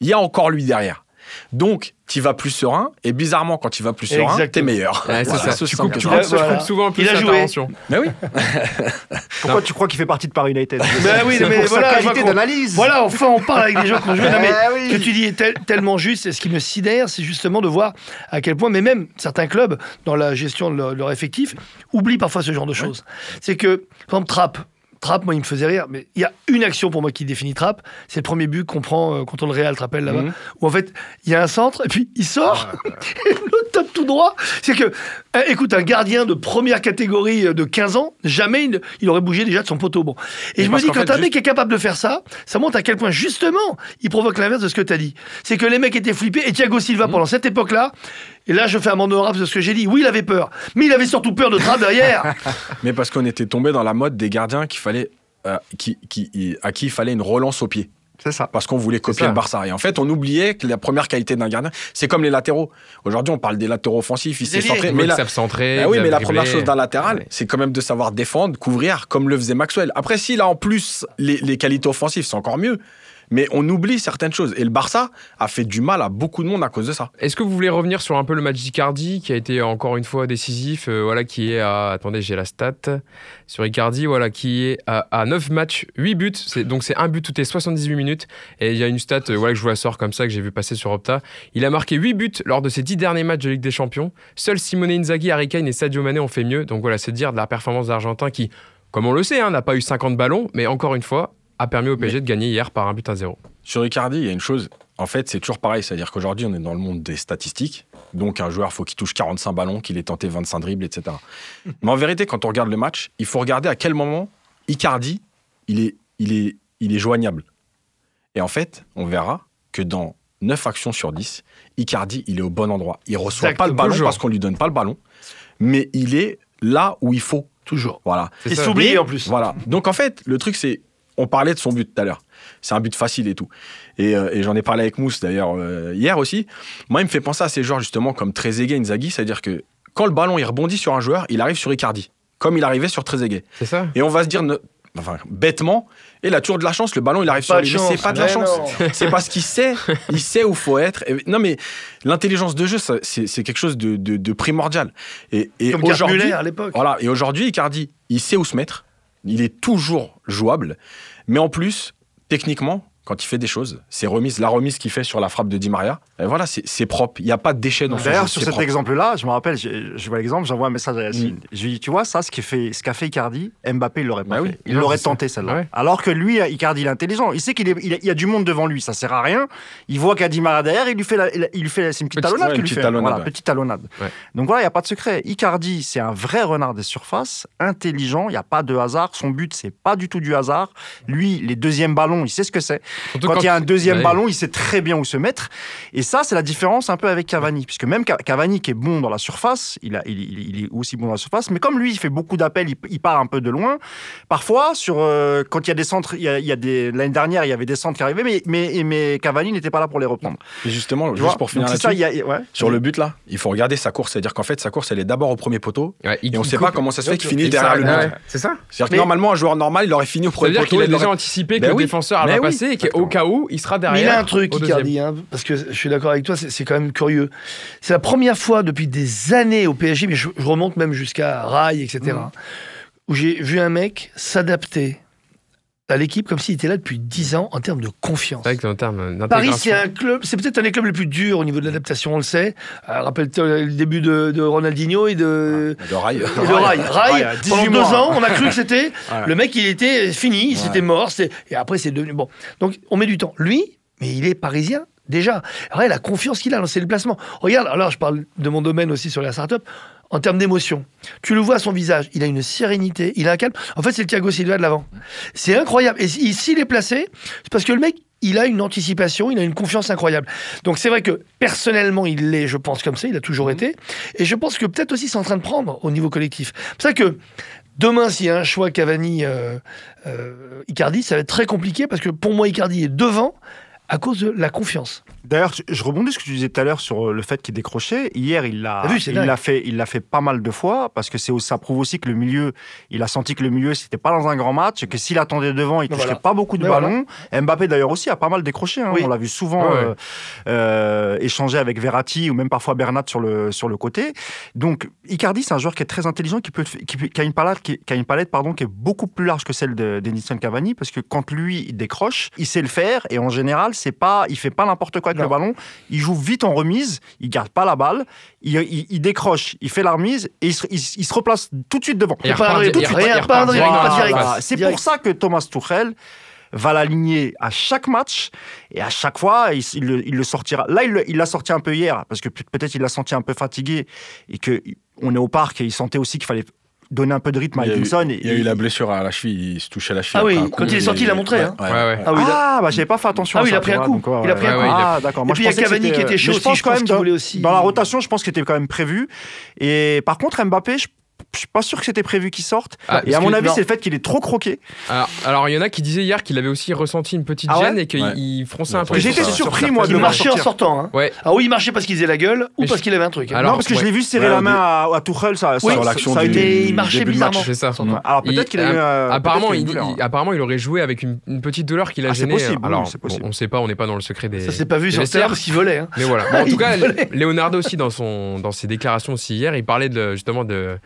il y a encore lui derrière. Donc, tu vas plus serein, et bizarrement, quand tu vas plus serein, t'es meilleur. Ouais, c'est Voilà, ça. ce Tu coupes, tu Voilà. coupe souvent plus l'intervention. Mais oui. Pourquoi tu crois qu'il fait partie de Paris United? Ben oui, C'est mais voilà, qualité d'analyse. Voilà, enfin, on parle avec des gens qui ont joué. Non, mais Eh oui. ce que tu dis est tel- tellement juste. Et ce qui me sidère, c'est justement de voir à quel point, mais même certains clubs, dans la gestion de leur, leur effectif, oublient parfois ce genre de choses. C'est que, par exemple, Trapp. Trapp, moi, il me faisait rire, mais il y a une action pour moi qui définit Trapp. C'est le premier but qu'on prend euh, contre le Real, rappelles là-bas, Mhm. où en fait, il y a un centre, et puis il sort, et le tape tout droit. C'est que, euh, écoute, un gardien de première catégorie euh, de 15 ans, jamais il, il aurait bougé déjà de son poteau. Bon. Et Mais je me dis, quand fait, un juste- mec est capable de faire ça, ça montre à quel point, justement, il provoque l'inverse de ce que tu as dit. C'est que les mecs étaient flippés, et Thiago Silva, Mhm. pendant cette époque-là, et là, je fais un monde honorable de ce que j'ai dit. Oui, il avait peur, mais il avait surtout peur de Trapp derrière. Mais parce qu'on était tombé dans la mode des gardiens qu'il fallait, euh, qui, qui- à qui il fallait une relance au pied. C'est ça. Parce qu'on voulait copier le Barça. Et en fait, on oubliait que la première qualité d'un gardien, c'est comme les latéraux. Aujourd'hui, on parle des latéraux offensifs, ils s'est centré. Les Mais la, savent centrer. Bah oui, mais la première chose d'un latéral, Ouais. c'est quand même de savoir défendre, couvrir, comme le faisait Maxwell. Après, s'il a en plus les, les qualités offensives, c'est encore mieux. Mais on oublie certaines choses. Et le Barça a fait du mal à beaucoup de monde à cause de ça. Est-ce que vous voulez revenir sur un peu le match d'Icardi qui a été encore une fois décisif euh, voilà, qui est à. Attendez, j'ai la stat. Sur Icardi, voilà, qui est à, à 9 matchs, 8 buts. C'est- Donc c'est un but toutes les 78 minutes. Et il y a une stat euh, voilà, que je vous la sors comme ça, que j'ai vu passer sur Opta. Il a marqué 8 buts lors de ses 10 derniers matchs de Ligue des Champions. Seuls Simone Inzaghi, Harry Kane et Sadio Mané ont fait mieux. Donc voilà, c'est dire de la performance d'Argentin qui, comme on le sait, hein, n'a pas eu 50 ballons, mais encore une fois, a permis au PSG de gagner hier par un but à zéro. Sur Icardi, il y a une chose. En fait, c'est toujours pareil. C'est-à-dire qu'aujourd'hui, on est dans le monde des statistiques. Donc, un joueur, faut qu'il touche 45 ballons, qu'il ait tenté 25 dribbles, etc. Mais en vérité, quand on regarde le match, il faut regarder à quel moment Icardi, il est, il est, il est joignable. Et en fait, on verra que dans 9 actions sur 10, Icardi, il est au bon endroit. Il reçoit pas le ballon Toujours. parce qu'on lui donne pas le ballon, mais il est là où il faut. Toujours. Voilà. C'est Et ça. s'oublier Et- en plus. Voilà. Donc en fait, le truc c'est, on parlait de son but tout à l'heure. C'est un but facile et tout. Et, euh, et j'en ai parlé avec Mousse d'ailleurs euh, hier aussi. Moi, il me fait penser à ces joueurs justement comme Trezeguet, Inzaghi, c'est-à-dire que quand le ballon il rebondit sur un joueur, il arrive sur Icardi, comme il arrivait sur Trezeguet. C'est ça Et on va se dire, ne- enfin bêtement, et il a toujours de la chance, le ballon il arrive Pas sur de lui. C'est pas de la mais chance. C'est parce qu'il sait, il sait où faut être. Et- non mais l'intelligence de jeu, c'est quelque chose de, de- de primordial. Et, aujourd'hui, Müller à l'époque. voilà. Et aujourd'hui, Icardi, il sait où se mettre. Il est toujours jouable. Mais en plus, techniquement, quand il fait des choses, ses remises, la remise qu'il fait sur la frappe de Di Maria, voilà, c'est propre. Il n'y a pas de déchets dans. D'ailleurs, sur cet exemple-là, je me rappelle, je, je vois l'exemple, j'envoie un message à Yacine. Je lui dis, tu vois, ça, ce qu'a fait, ce qu'a fait Icardi, Mbappé, il l'aurait pas Bah oui. fait. Il l'aurait tenté, celle-là. Ouais. Alors que lui, Icardi, il est intelligent. Il sait qu'il il y a- il y a du monde devant lui, ça sert à rien. Il voit qu'il y a Di Maria derrière, il lui fait, la- il lui fait c'est une petite Petite- talonnade ouais, qu'il une lui petite fait. talonnade, Voilà, ouais. petite talonnade. Donc voilà, il n'y a pas de secret. Icardi, c'est un vrai renard des surfaces, intelligent, il n'y a pas de hasard. Son but, c'est pas du tout du hasard. Lui, les deuxièmes ballons, il sait ce que c'est. Quand il y a un deuxième ballon, il sait très bien où se mettre. Et ça, c'est la différence un peu avec Cavani. Puisque même Ca- Cavani, qui est bon dans la surface, il, a, il, il- il est aussi bon dans la surface. Mais comme lui, il fait beaucoup d'appels, il, il part un peu de loin. Parfois, sur, euh, quand il y a des centres, il y a, il y a des, l'année dernière, il y avait des centres qui arrivaient, mais, mais, mais Cavani n'était pas là pour les reprendre. Et justement, Tu juste vois? pour finir ça, là-dessus, il y a- ouais. sur le but là, il faut regarder sa course. C'est-à-dire qu'en fait, sa course, elle est d'abord au premier poteau. Ouais, il- Et on ne sait coupe- pas comment ça se fait qu'il il finisse derrière le but. C'est ça C'est-à-dire que normalement, un joueur normal, il aurait fini au Ça premier poteau. qu'il a il aurait- déjà anticipé que Ben le oui. défenseur Mais va oui, passer et qu'au cas où, il sera derrière. Il a un truc, hein, parce que je suis d'accord avec toi, c'est quand même curieux. C'est la première fois depuis des années au PSG, mais je, je remonte même jusqu'à Rai, etc., Mm. où j'ai vu un mec s'adapter à l'équipe comme s'il était là depuis 10 ans en termes de confiance. C'est vrai que en termes Paris, c'est un club, c'est peut-être un des clubs les plus durs au niveau de l'adaptation, on le sait. Euh, Rappelle-toi le début de, de Ronaldinho et de, De rail. et de Rai. Rai, Ouais, 18 pendant deux mois. ans, on a cru que c'était le mec, il était fini, Ouais. c'était mort, et après c'est devenu bon. Donc on met du temps. Lui, mais il est parisien déjà. La confiance qu'il a dans ses déplacements. Regarde, alors je parle de mon domaine aussi sur la start-up. En termes d'émotion, tu le vois à son visage, il a une sérénité, il a un calme. En fait, c'est le Thiago Silva de l'avant. C'est incroyable. Et si- s'il est placé, c'est parce que le mec, il a une anticipation, il a une confiance incroyable. Donc c'est vrai que personnellement, il l'est, je pense, comme ça, il a toujours été. Et je pense que peut-être aussi c'est en train de prendre au niveau collectif. C'est pour ça que demain, s'il y a un choix Cavani, euh, euh, Icardi, ça va être très compliqué parce que pour moi, Icardi est devant à cause de la confiance. D'ailleurs, je- rebondis sur ce que tu disais tout à l'heure sur euh, le fait qu'il décrochait. Hier, il l'a, il l'a fait, il l'a fait pas mal de fois parce que c'est, ça prouve aussi que le milieu, il a senti que le milieu, c'était pas dans un grand match, et que s'il attendait devant, il toucherait voilà. pas beaucoup de ballons. Mbappé d'ailleurs aussi a pas mal décroché. hein. Oui. On l'a vu souvent Ouais, euh, euh, échanger avec Verratti ou même parfois Bernat sur le sur le côté. Donc Icardi, c'est un joueur qui est très intelligent, qui peut, qui, peut- qui a une palette, qui, qui a une palette pardon, qui est beaucoup plus large que celle de d'Edinson Cavani parce que quand lui il décroche, il sait le faire et en général c'est pas, il fait pas n'importe quoi avec Non. le ballon. Il joue vite en remise, il garde pas la balle, il, il- il décroche, il fait la remise et il se, il- il se replace tout de suite devant. Et. C'est pour ça que Thomas Tuchel va l'aligner à chaque match et à chaque fois il, il le, il le sortira. Là il l'a sorti un peu hier parce que peut- peut-être il l'a senti un peu fatigué et que on est au parc et il sentait aussi qu'il fallait donner un peu de rythme à Il y a eu- Edinson. et- Il y a eu la blessure à la cheville, il se touchait la cheville. Ah oui, coup, quand il est sorti, il a montré, hein. Ouais, ouais. Ah oui, Ah, bah j'avais pas fait attention Ah à oui, il a pris un coup. donc, ouais, Il a pris un ouais. coup. Ah, d'accord. Moi, puis, je il y a Cavani qui était chaud je pense je quand même dans- la rotation, je pense qu'il était quand même prévu. Et par contre, Mbappé, je suis pas sûr que c'était prévu qu'il sorte. Ah, et à mon que- avis, c'est le fait qu'il est trop croqué. Alors, alors, il y en a qui disaient hier qu'il avait aussi ressenti une petite Ah ouais gêne et qu'il Ouais. fronçait un peu. Sur surpris, moi, de marchait en sortant. Hein. Ouais. Ah oui, il marchait parce qu'il faisait la gueule ou Mais parce je- qu'il avait un truc. hein. Alors, non, parce que ouais. je l'ai vu serrer Ouais, la main à, à Tuchel. Ça, Oui, sur l'action du- été- il marchait bizarrement. C'est ça. Alors peut-être Il- qu'il a apparemment, il, apparemment, aurait joué avec une, petite douleur qui l'a Ah, gêné. Alors, c'est bon, possible. on ne sait pas, on n'est pas dans le secret des. Ça s'est pas vu sur terrain parce qu'il volait. hein. Mais voilà. En tout cas. Leonardo aussi dans son dans ses déclarations aussi hier, il parlait justement de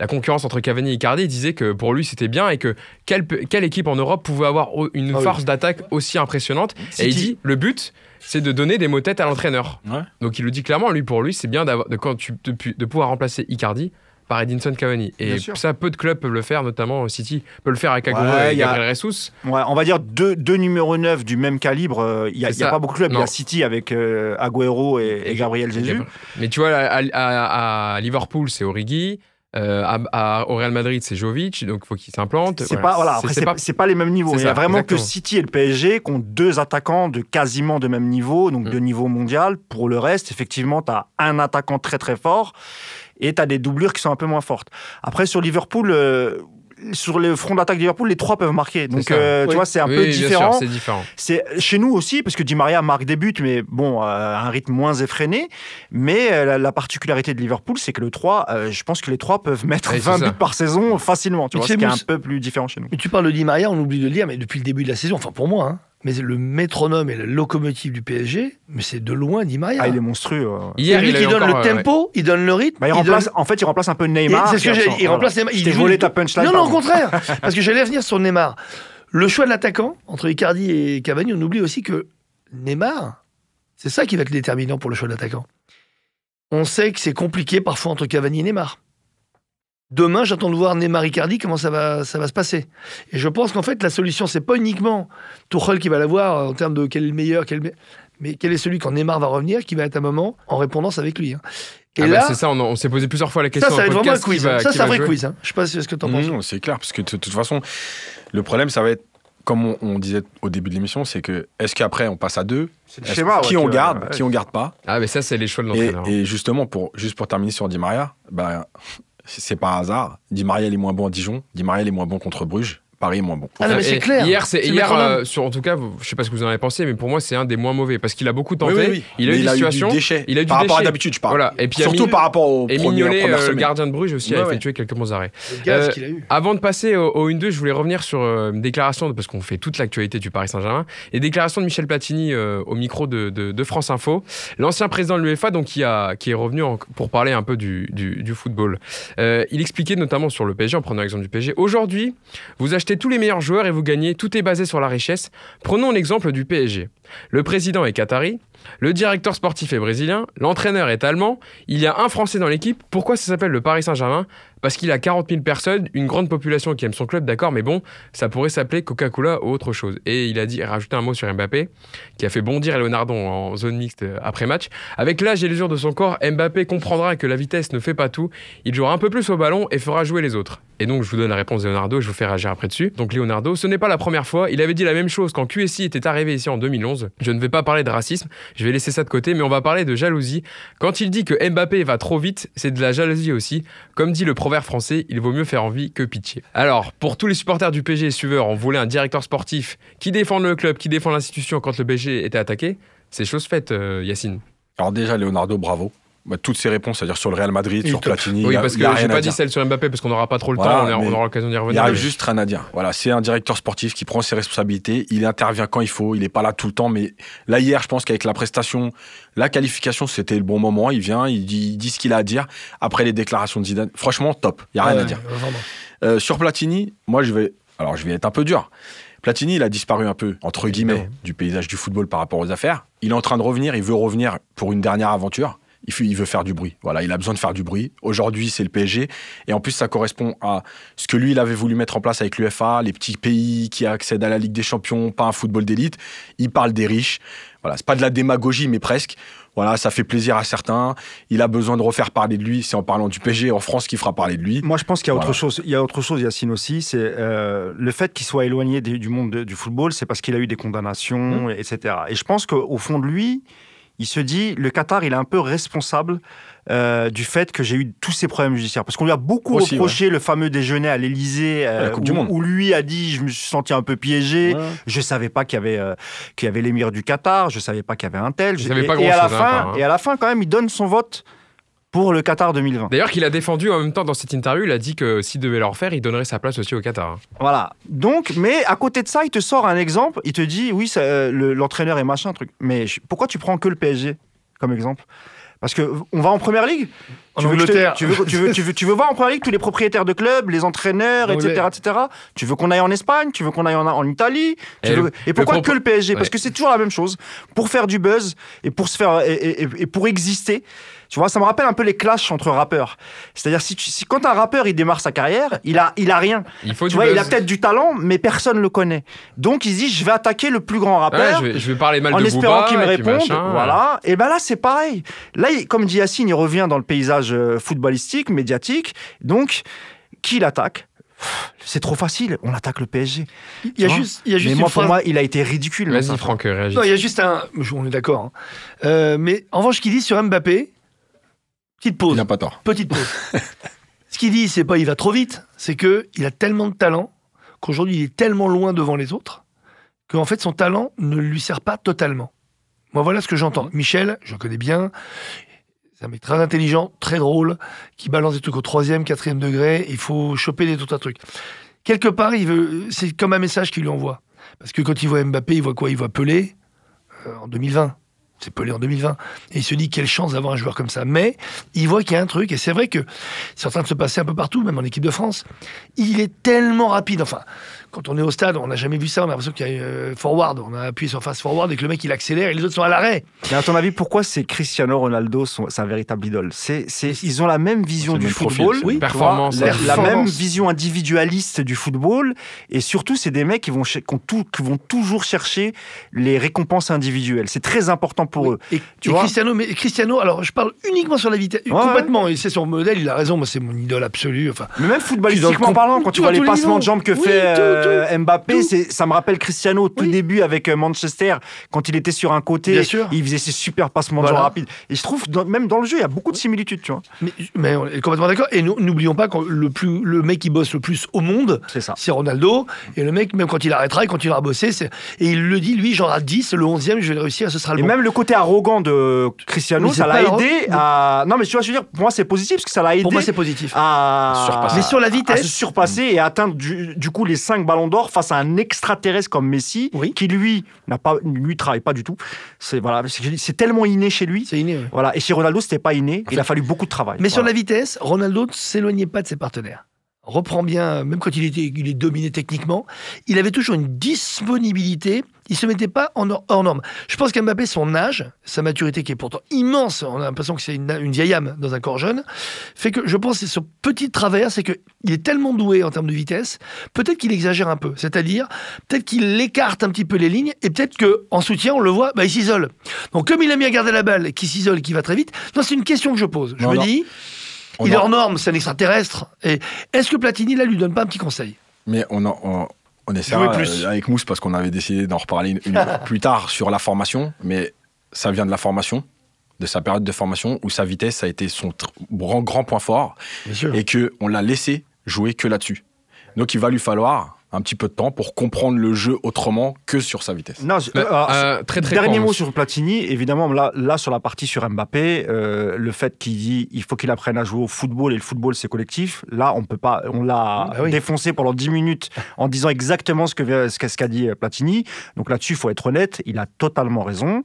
la concurrence entre Cavani et Icardi. Il disait que pour lui c'était bien et que quelle, quelle équipe en Europe pouvait avoir une Ah oui. force d'attaque aussi impressionnante. Et il dit le but c'est de donner des mots têtes à l'entraîneur. Ouais. Donc il le dit clairement, lui pour lui c'est bien d'avoir de, quand tu, de, pouvoir remplacer Icardi par Edinson Cavani. Et ça, peu de clubs peuvent le faire, notamment City peut le faire avec Agüero Ouais, et a- Gabriel Jesus. Ouais, on va dire deux, deux numéros 9 du même calibre. euh, Il n'y a, a pas beaucoup de clubs. Il y a City avec euh, Agüero et, et Gabriel Jesus. Mais tu vois, à, à- à Liverpool, c'est Origi. Euh, à, à- au Real Madrid, c'est Jovic, donc il faut qu'il s'implante. C'est pas voilà. Après, c'est pas... pas les mêmes niveaux. Il y a vraiment exactement. que City et le PSG qui ont deux attaquants de quasiment de même niveau, donc Mm. de niveau mondial. Pour le reste, effectivement, tu as un attaquant très très fort et tu as des doublures qui sont un peu moins fortes. Après, sur Liverpool, euh, sur le front d'attaque de Liverpool, les trois peuvent marquer. Donc, euh, tu Oui. vois, c'est un Oui, peu différent. c'est différent. C'est chez nous aussi, parce que Di Maria marque des buts, mais bon, euh, à un rythme moins effréné. Mais euh, la, la particularité de Liverpool, c'est que le 3, euh, je pense que les trois peuvent mettre c'est 20 ça. buts par saison facilement. Tu Mais vois, ce qui est un peu plus différent chez nous. Mais tu parles de Di Maria, on oublie de le dire, mais depuis le début de la saison, enfin pour moi, hein, mais le métronome et la locomotive du PSG, mais c'est de loin Di Maria. Ah, il est monstrueux. Hier, lui il qui donne encore, le tempo, il donne le rythme. Bah, il il remplace, donne- En fait, il remplace un peu Neymar. C'est ce que j'ai- il remplace Neymar. Je il volé ta punchline. Non, non, au contraire. Parce que j'allais venir sur Neymar. Le choix de l'attaquant, entre Icardi et Cavani, on oublie aussi que Neymar, c'est ça qui va être déterminant pour le choix de l'attaquant. On sait que c'est compliqué parfois entre Cavani et Neymar. Demain, j'attends de voir Neymar Icardi, comment ça va, ça va se passer. Et je pense qu'en fait, la solution, c'est pas uniquement Tuchel qui va l'avoir euh, en termes de quel est le meilleur, quel est mais quel est celui quand Neymar va revenir, qui va être un moment en répondance avec lui. hein. Et Ah bah, là, c'est ça, on, on s'est posé plusieurs fois la ça, question. ça dans va être vraiment un quiz. va- hein. Ça, c'est un vrai jouer. quiz. hein. Je sais pas ce que tu en penses. Non, c'est clair, parce que de toute façon, le problème, ça va être, comme on, on disait au début de l'émission, c'est que est-ce qu'après on passe à deux? C'est le Est-ce- schéma. Qui ouais, on que- garde, ouais. qui on garde pas? Ah, mais ça, c'est les choix de et, l'entraîneur. et justement, pour, juste pour terminer sur Di Maria, bah, c'est pas un hasard. Di Maria, est moins bon à Dijon. Di Maria, est moins bon contre Bruges. Paris est moins bon. Ah non, mais c'est clair. Hier, c'est hier euh, sur, en tout cas, vous- je sais pas ce que vous en avez pensé, mais pour moi, c'est un des moins mauvais parce qu'il a beaucoup tenté. Oui, oui, oui. Il a Mais eu des situations. du déchet. il a eu du par rapport à déchet. d'habitude, je parle. Voilà. Et puis, il a Surtout par rapport au Et premier, Mignolet, euh, le gardien de Bruges aussi, Ouais, a fait ouais. quelques arrêts. Le gaz Euh, qu'il a eu. Avant de passer au, au 1-2, je voulais revenir sur euh, une déclaration, parce qu'on fait toute l'actualité du Paris Saint-Germain, et déclaration de Michel Platini euh, au micro de, de- de France Info, l'ancien président de l'UEFA, donc qui, a, qui est revenu en- pour parler un peu du, du- du football. Euh, il expliquait notamment sur le PSG, en prenant l'exemple du PSG, aujourd'hui, vous achetez tous les meilleurs joueurs et vous gagnez, tout est basé sur la richesse. Prenons l'exemple du PSG. Le président est qatari, le directeur sportif est brésilien, l'entraîneur est allemand, il y a un Français dans l'équipe. Pourquoi ça s'appelle le Paris Saint-Germain? Parce qu'il a 40 000 personnes, une grande population qui aime son club, d'accord, mais bon, ça pourrait s'appeler Coca-Cola ou autre chose. Et il a dit, rajouté un mot sur Mbappé, qui a fait bondir Leonardo en zone mixte après match. Avec l'âge et l'usure de son corps, Mbappé comprendra que la vitesse ne fait pas tout. Il jouera un peu plus au ballon et fera jouer les autres. Et donc, je vous donne la réponse de Leonardo et je vous fais réagir après dessus. Donc, Leonardo, ce n'est pas la première fois. Il avait dit la même chose quand QSI était arrivé ici en 2011. Je ne vais pas parler de racisme, je vais laisser ça de côté, mais on va parler de jalousie. Quand il dit que Mbappé va trop vite, c'est de la jalousie aussi. Comme dit le proverbe français, il vaut mieux faire envie que pitié. Alors, pour tous les supporters du PSG et suiveurs, on voulait un directeur sportif qui défend le club, qui défend l'institution quand le PSG était attaqué. C'est chose faite, euh, Yacine. Alors déjà, Leonardo, bravo. Bah, toutes ses réponses, c'est-à-dire sur le Real Madrid, Il sur top. Platini, Oui, il parce il que j'ai pas dit celle sur Mbappé parce qu'on n'aura pas trop le Voilà, temps, on, aura l'occasion d'y Il y revenir. a mais- juste rien à dire. Voilà, c'est un directeur sportif qui prend ses responsabilités. Il intervient quand il faut. Il n'est pas là tout le temps. Mais là, hier, je pense qu'avec la prestation, la qualification, c'était le bon moment. Il vient, il dit, il dit ce qu'il a à dire. Après les déclarations de Zidane, franchement, top. Il n'y a rien Ouais, à dire. Euh, sur Platini, moi, je vais. Alors, je vais être un peu dur. Platini, il a disparu un peu, entre guillemets, du paysage du football par rapport aux affaires. Il est en train de revenir. Il veut revenir pour une dernière aventure. Il veut faire du bruit. Voilà, il a besoin de faire du bruit. Aujourd'hui, c'est le PSG. Et en plus, ça correspond à ce que lui, il avait voulu mettre en place avec l'UFA, les petits pays qui accèdent à la Ligue des Champions, pas un football d'élite. Il parle des riches. Voilà, c'est pas de la démagogie, mais presque. Voilà, ça fait plaisir à certains. Il a besoin de refaire parler de lui. C'est en parlant du PSG en France qu'il fera parler de lui. Moi, je pense qu'il y a autre chose. Il y a autre chose, Yacine aussi. C'est euh, le fait qu'il soit éloigné du monde de- du football, c'est parce qu'il a eu des condamnations, etc. Et je pense qu'au fond de lui, il se dit, le Qatar, il est un peu responsable euh, du fait que j'ai eu tous ces problèmes judiciaires. Parce qu'on lui a beaucoup Aussi, reproché le fameux déjeuner à l'Elysée, Coupe où, lui a dit, je me suis senti un peu piégé. Ouais. Je savais pas qu'il y avait euh, qu'il y avait l'émir du Qatar. Je savais pas qu'il y avait un tel. Je- et, pas et à la grand-chose, fin, enfin, hein. et à la fin, quand même, il donne son vote pour le Qatar 2020. D'ailleurs, qu'il a défendu en même temps dans cette interview, il a dit que s'il devait le refaire, il donnerait sa place aussi au Qatar. hein. Voilà. Donc, mais à côté de ça, il te sort un exemple. Il te dit, oui, ça, euh, le- l'entraîneur est machin, truc. Mais je- pourquoi tu prends que le PSG comme exemple? Parce que on va en première ligue? En tu veux, te- tu, veux, tu, veux, tu, veux, tu veux voir en première ligue tous les propriétaires de clubs, les entraîneurs, etc., etc. Tu veux qu'on aille en Espagne, tu veux qu'on aille en, en Italie. tu Et veux- le- et pourquoi le que le PSG Parce que c'est toujours la même chose. Pour faire du buzz et pour se faire et, et- et- et pour exister. Tu vois, ça me rappelle un peu les clashs entre rappeurs. C'est-à-dire si, quand un rappeur il démarre sa carrière, il a il a rien. Il faut Tu du vois, il a buzz. peut-être du talent, mais personne le connaît. Donc il se dit, je vais attaquer le plus grand Ouais, rappeur. je, vais, je vais parler mal En de espérant qu'il me réponde, voilà. Et ben là, c'est pareil. Là, il- comme dit Yacine, il revient dans le paysage euh, footballistique, médiatique. Donc, qui l'attaque? C'est trop facile. On attaque le PSG. Il y a juste, il y a juste Mais moi, pour moi, il a été ridicule. Vas-y, Franck, réagis. Non, il y a juste un. On est d'accord. hein. Euh, mais en revanche, ce qu'il dit sur Mbappé, petite Il pause. n'a pas tort. Petite pause. ce qu'il dit, c'est pas il va trop vite, c'est que il a tellement de talent qu'aujourd'hui il est tellement loin devant les autres qu'en fait son talent ne lui sert pas totalement. Moi, voilà ce que j'entends. Michel, je le connais bien. C'est un mec très intelligent, très drôle, qui balance des trucs au troisième, quatrième degré. Il faut choper des tout un truc. Quelque part, il veut. C'est comme un message qu'il lui envoie. Parce que quand il voit Mbappé, il voit quoi? Il voit Pelé euh, en 2020. C'est Pelé en 2020. Et il se dit quelle chance d'avoir un joueur comme ça. Mais il voit qu'il y a un truc, et c'est vrai que c'est en train de se passer un peu partout, même en équipe de France. Il est tellement rapide. Enfin, quand on est au stade, on n'a jamais vu ça. On a l'impression qu'il y a euh, forward. On a appuyé sur fast forward et que le mec il accélère et les autres sont à l'arrêt. Mais à ton avis, pourquoi c'est Cristiano Ronaldo son- c'est un véritable idole? C'est, Ils ont la même vision du football, Performance. la, même vision individualiste du football, et surtout, c'est des mecs qui vont, qui ont tout- qui vont toujours chercher les récompenses individuelles. C'est très important pour eux. Et, Tu et vois? Cristiano, mais Cristiano, alors je parle uniquement sur la vitesse, Ouais, complètement. Et c'est son modèle, il a raison. Moi, c'est mon idole absolue. Enfin, Mais même footballistiquement parlant, quand tu vois les passements de jambes que Oui, fait tout, euh, Mbappé, ça me rappelle Cristiano au tout Oui. début avec euh, Manchester, quand il était sur un côté, Bien sûr. il faisait ses super passements de Voilà. rapides. Et je trouve, dans- même dans le jeu, il y a beaucoup de similitudes, tu vois. mais, mais on est complètement d'accord. Et n'oublions pas que le, plus, le mec qui bosse le plus au monde, C'est ça. c'est Ronaldo. Et le mec, même quand il arrêtera, il continuera à bosser. Et il le dit, lui, j'en ai 10, le 11e, je vais le réussir, ce sera le Et bon. même le côté arrogant de Cristiano, ça l'a aidé à. Non, mais tu vois, je veux dire, pour moi, c'est positif parce que ça l'a aidé Pour moi, c'est positif. à. Surpasser. Mais sur la à vitesse- se surpasser et atteindre du, du coup les 5 ballons d'or face à un extraterrestre comme Messi, Oui. qui lui n'a pas, lui travaille pas du tout. C'est voilà, c'est tellement inné chez lui. C'est inné. ouais. Voilà. Et chez Ronaldo, c'était pas inné. Il a fallu beaucoup de travail. Mais sur la vitesse, Ronaldo ne s'éloignait pas de ses partenaires. Reprend bien, même quand il était il est dominé techniquement, il avait toujours une disponibilité. Il se mettait pas en hors hors norme. Je pense qu'Mbappé, son âge, sa maturité qui est pourtant immense, on a l'impression que c'est une, une vieille âme dans un corps jeune, fait que je pense que son petit travers, c'est qu'il est tellement doué en termes de vitesse, peut-être qu'il exagère un peu. C'est-à-dire, peut-être qu'il écarte un petit peu les lignes et peut-être qu'en soutien, on le voit, bah, il s'isole. Donc comme il a mis à garder la balle et qu'il s'isole et qu'il va très vite, non, c'est une question que je pose. Je Non, me non. dis, On il est en- hors norme, c'est un extraterrestre. Et est-ce que Platini, là, lui donne pas un petit conseil? Mais on, en- on, on essaiera Jouer plus. euh, avec Mousse parce qu'on avait décidé d'en reparler une, une- plus tard sur la formation, mais ça vient de la formation, de sa période de formation où sa vitesse a été son grand, grand point fort Bien sûr. et que on l'a laissé jouer que là-dessus. Donc il va lui falloir un petit peu de temps pour comprendre le jeu autrement que sur sa vitesse. Non, alors, euh, très très Dernier mot sur Platini, évidemment, là, là sur la partie sur Mbappé, euh, le fait qu'il dit il faut qu'il apprenne à jouer au football et le football c'est collectif, là on peut pas, on l'a Bah oui. défoncé pendant 10 minutes en disant exactement ce qu'a ce qu'a dit Platini. Donc là-dessus, il faut être honnête, il a totalement raison.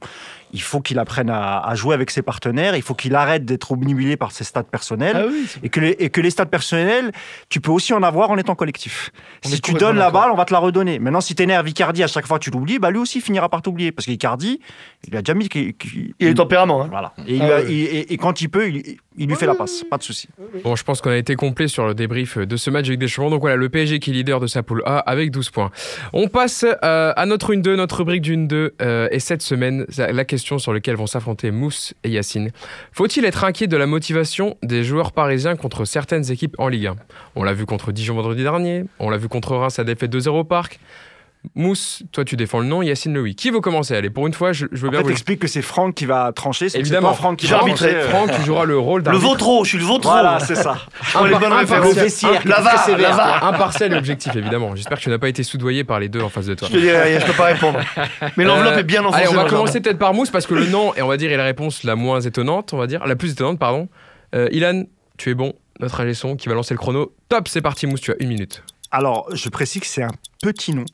Il faut qu'il apprenne à, à jouer avec ses partenaires, il faut qu'il arrête d'être obnubilé par ses stats personnels. Ah oui, Et que, les, et que les stats personnels, tu peux aussi en avoir en étant collectif. On si est tu donnes la balle, on va te la redonner. Maintenant, si t'énerves Icardi à chaque fois que tu l'oublies, bah lui aussi finira par t'oublier. Parce qu'Icardi, il a déjà mis. il le tempérament. hein. Voilà. Et, Ah et- et quand il peut, il, il lui fait la passe. Pas de souci. Bon, je pense qu'on a été complet sur le débrief de ce match avec des champions. Donc voilà, le PSG qui est leader de sa poule A avec 12 points. On passe euh, à notre 1-2, notre rubrique d'une 2. euh, et cette semaine, la question sur laquelle vont s'affronter Mousse et Yacine. Faut-il être inquiet de la motivation des joueurs parisiens contre certaines équipes en Ligue 1 On l'a vu contre Dijon vendredi dernier. On l'a vu contre Reims à défaite 2-0 au parc. Mousse, toi tu défends le nom, Yacine le oui. Qui veut commencer? Allez, pour une fois, je, je veux En bien fait, vous t'expliques que c'est Franck qui va trancher. c'est Évidemment. pas Franck qui va euh. Franck, tu joueras le rôle Le d'arbitre vautreau, je suis le vautreau. Voilà, c'est ça. Oh, les bonnes références. Impartial et objectif, évidemment. J'espère que tu n'as pas été soudoyé par les deux en face de toi. Je peux pas répondre. Mais l'enveloppe Euh, est bien enfoncée. Allez, on va le commencer peut-être par Mousse parce que le nom, et on va dire, est la réponse la moins étonnante, on va dire, la plus étonnante, pardon. Euh, Ilan, tu es bon, notre ingé son qui va lancer le chrono. Top, c'est parti, Mousse, tu as une minute. Alors, je précise que c'est un petit nom.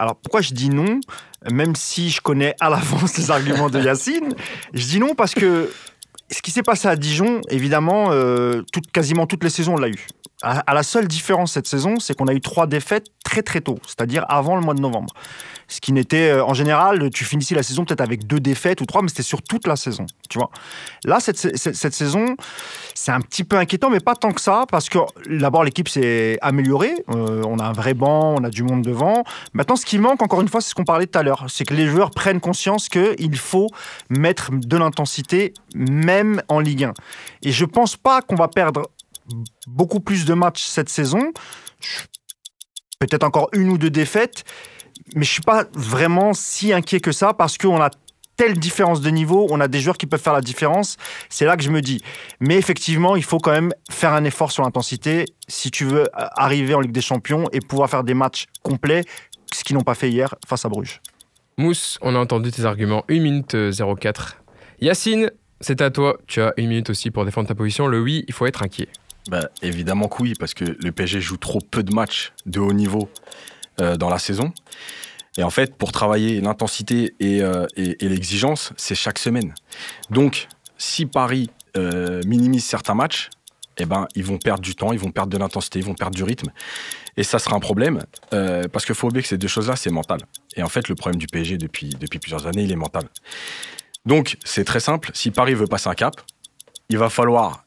Alors, pourquoi je dis non Même si je connais à l'avance les arguments de Yacine, je dis non parce que ce qui s'est passé à Dijon, évidemment, euh, quasiment toutes les saisons, on l'a eu. À, à la seule différence cette saison, c'est qu'on a eu trois défaites très très tôt, c'est-à-dire avant le mois de novembre. Ce qui n'était, euh, en général, tu finissais la saison peut-être avec deux défaites ou trois, mais c'était sur toute la saison, tu vois. Là, cette, saison, c'est un petit peu inquiétant, mais pas tant que ça, parce que d'abord, l'équipe s'est améliorée. Euh, on a un vrai banc, on a du monde devant. Maintenant, ce qui manque, encore une fois, c'est ce qu'on parlait tout à l'heure. C'est que les joueurs prennent conscience qu'il faut mettre de l'intensité, même en Ligue 1. Et je pense pas qu'on va perdre beaucoup plus de matchs cette saison. Peut-être encore une ou deux défaites. Mais je suis pas vraiment si inquiet que ça, parce qu'on a telle différence de niveau, on a des joueurs qui peuvent faire la différence. C'est là que je me dis. Mais effectivement, il faut quand même faire un effort sur l'intensité si tu veux euh, arriver en Ligue des Champions et pouvoir faire des matchs complets, ce qu'ils n'ont pas fait hier face à Bruges. Mousse, on a entendu tes arguments. 1 minute euh, 04. Yacine, c'est à toi. Tu as une minute aussi pour défendre ta position. Le oui, il faut être inquiet. Bah, évidemment que oui, parce que le PSG joue trop peu de matchs de haut niveau euh, dans la saison. Et en fait, pour travailler l'intensité et, euh, et- l'exigence, c'est chaque semaine. Donc, si Paris euh, minimise certains matchs, eh ben, ils vont perdre du temps, ils vont perdre de l'intensité, ils vont perdre du rythme. Et ça sera un problème, euh, parce qu'il faut oublier que ces deux choses-là, c'est mental. Et en fait, le problème du PSG depuis, plusieurs années, il est mental. Donc, c'est très simple. Si Paris veut passer un cap, il va falloir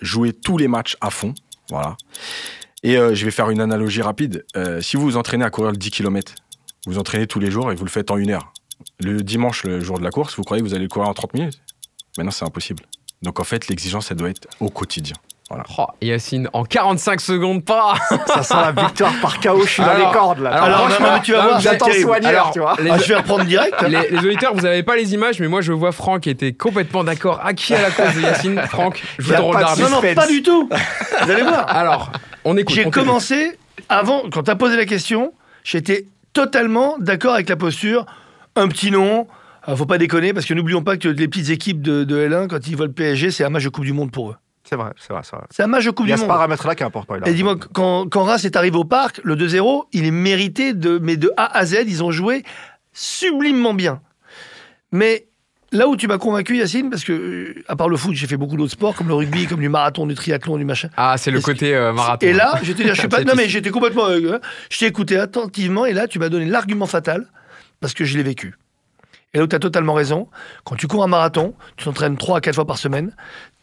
jouer tous les matchs à fond. Voilà. Et je vais faire une analogie rapide. Si vous vous entraînez à courir le 10 km, vous entraînez tous les jours et vous le faites en une heure. Le dimanche, le jour de la course, vous croyez que vous allez le courir en 30 minutes? Maintenant, c'est impossible. Donc en fait, l'exigence, elle doit être au quotidien. Oh, Yacine, en 45 secondes, pas Ça sent la victoire par KO, je suis dans les cordes là. alors, Alors, franchement, non, tu vas voir, J'attends soigneur, tu vois. les, Ah, je vais reprendre direct. les- les auditeurs, vous n'avez pas les images, mais moi je vois Franck qui était complètement d'accord, acquis à la cause de Yacine. Franck, je vous rôle pas de d'arbitre. Non, non, pas du tout. Vous allez voir. Alors, on écoute. J'ai commencé, avant, quand tu as posé la question, j'étais totalement d'accord avec la posture. Un petit nom, euh, faut pas déconner, parce que n'oublions pas que les petites équipes de, de L1, quand ils voient le PSG, c'est un match de Coupe du Monde pour eux. C'est vrai, c'est vrai, c'est vrai. C'est un match de Coupe Il y a du ce Monde. paramètre-là qui est important. Et dis-moi, quand, quand Reims est arrivé au parc, le 2-0, il est mérité, de, mais de A à Z, ils ont joué sublimement bien. Mais là où tu m'as convaincu, Yacine, parce que, euh, à part le foot, j'ai fait beaucoup d'autres sports, comme le rugby, comme du marathon, du triathlon, du machin. Ah, c'est le côté euh, marathon. Et là, dire, je suis pas. Non, mais j'étais complètement. euh, je t'ai écouté attentivement, et là, tu m'as donné l'argument fatal, parce que je l'ai vécu. Et là où tu as totalement raison, quand tu cours un marathon, tu t'entraînes 3 à 4 fois par semaine,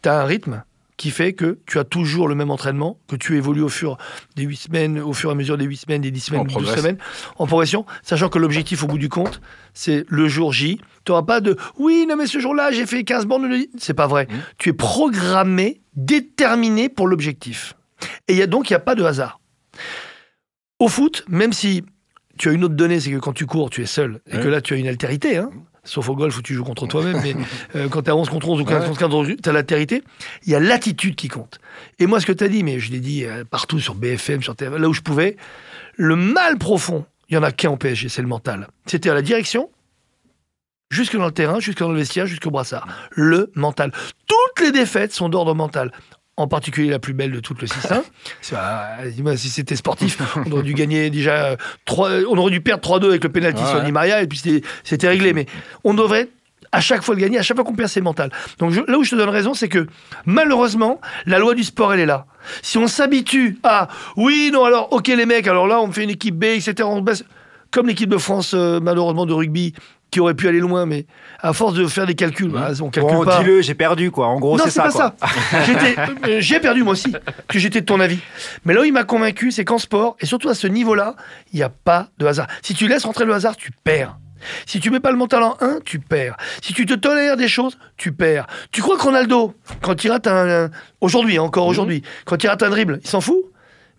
tu as un rythme qui fait que tu as toujours le même entraînement, que tu évolues au fur des 8 semaines, au fur et à mesure des 8 semaines, des 10 semaines, des 12 progresse. semaines, en progression, sachant que l'objectif au bout du compte, c'est le jour J. Tu n'auras pas de oui, non, mais ce jour-là, j'ai fait 15 bornes. le- C'est pas vrai. Tu es programmé, déterminé pour l'objectif. Et il y a donc, il n'y a pas de hasard. Au foot, même si tu as une autre donnée, c'est que quand tu cours, tu es seul, et Ouais. que là, tu as une altérité, hein, sauf au golf où tu joues contre toi-même, mais euh, quand tu as 11 contre 11 ou 15 Ouais. contre 15, tu as l'altérité, il y a l'attitude qui compte. Et moi, ce que tu as dit, mais je l'ai dit euh, partout sur BFM, sur TV, là où je pouvais, le mal profond, il y en a qu'un au PSG, c'est le mental. C'était à la direction, jusque dans le terrain, jusque dans le vestiaire, jusqu'au brassard. Le mental. Toutes les défaites sont d'ordre mental. En particulier la plus belle de toutes le 6-1. C'est- ah, Dis-moi, si c'était sportif, on aurait dû gagner déjà euh, 3, on aurait dû perdre 3-2 avec le penalty Ouais, sur. Di Maria et puis c'était- c'était réglé. Mais on devrait à chaque fois le gagner, à chaque fois qu'on perd, c'est mental. Donc je- là où je te donne raison, c'est que malheureusement, la loi du sport, elle est là. Si on s'habitue à oui, non, alors ok les mecs, alors là on fait une équipe B, etc. On baisse, comme l'équipe de France, euh, malheureusement, de rugby, qui aurait pu aller loin, mais à force de faire des calculs, bah, on calcule Bon, pas. dis-le, j'ai perdu quoi. En gros, Non, c'est c'est ça. pas quoi. ça. J'étais- euh, J'ai perdu moi aussi, que j'étais de ton avis. Mais là où il m'a convaincu, c'est qu'en sport, et surtout à ce niveau-là, il n'y a pas de hasard. Si tu laisses rentrer le hasard, tu perds. Si tu mets pas le mental en 1, tu perds. Si tu te tolères des choses, tu perds. Tu crois que Ronaldo, quand il rate un... un- Aujourd'hui, hein, encore aujourd'hui, quand il rate un dribble, il s'en fout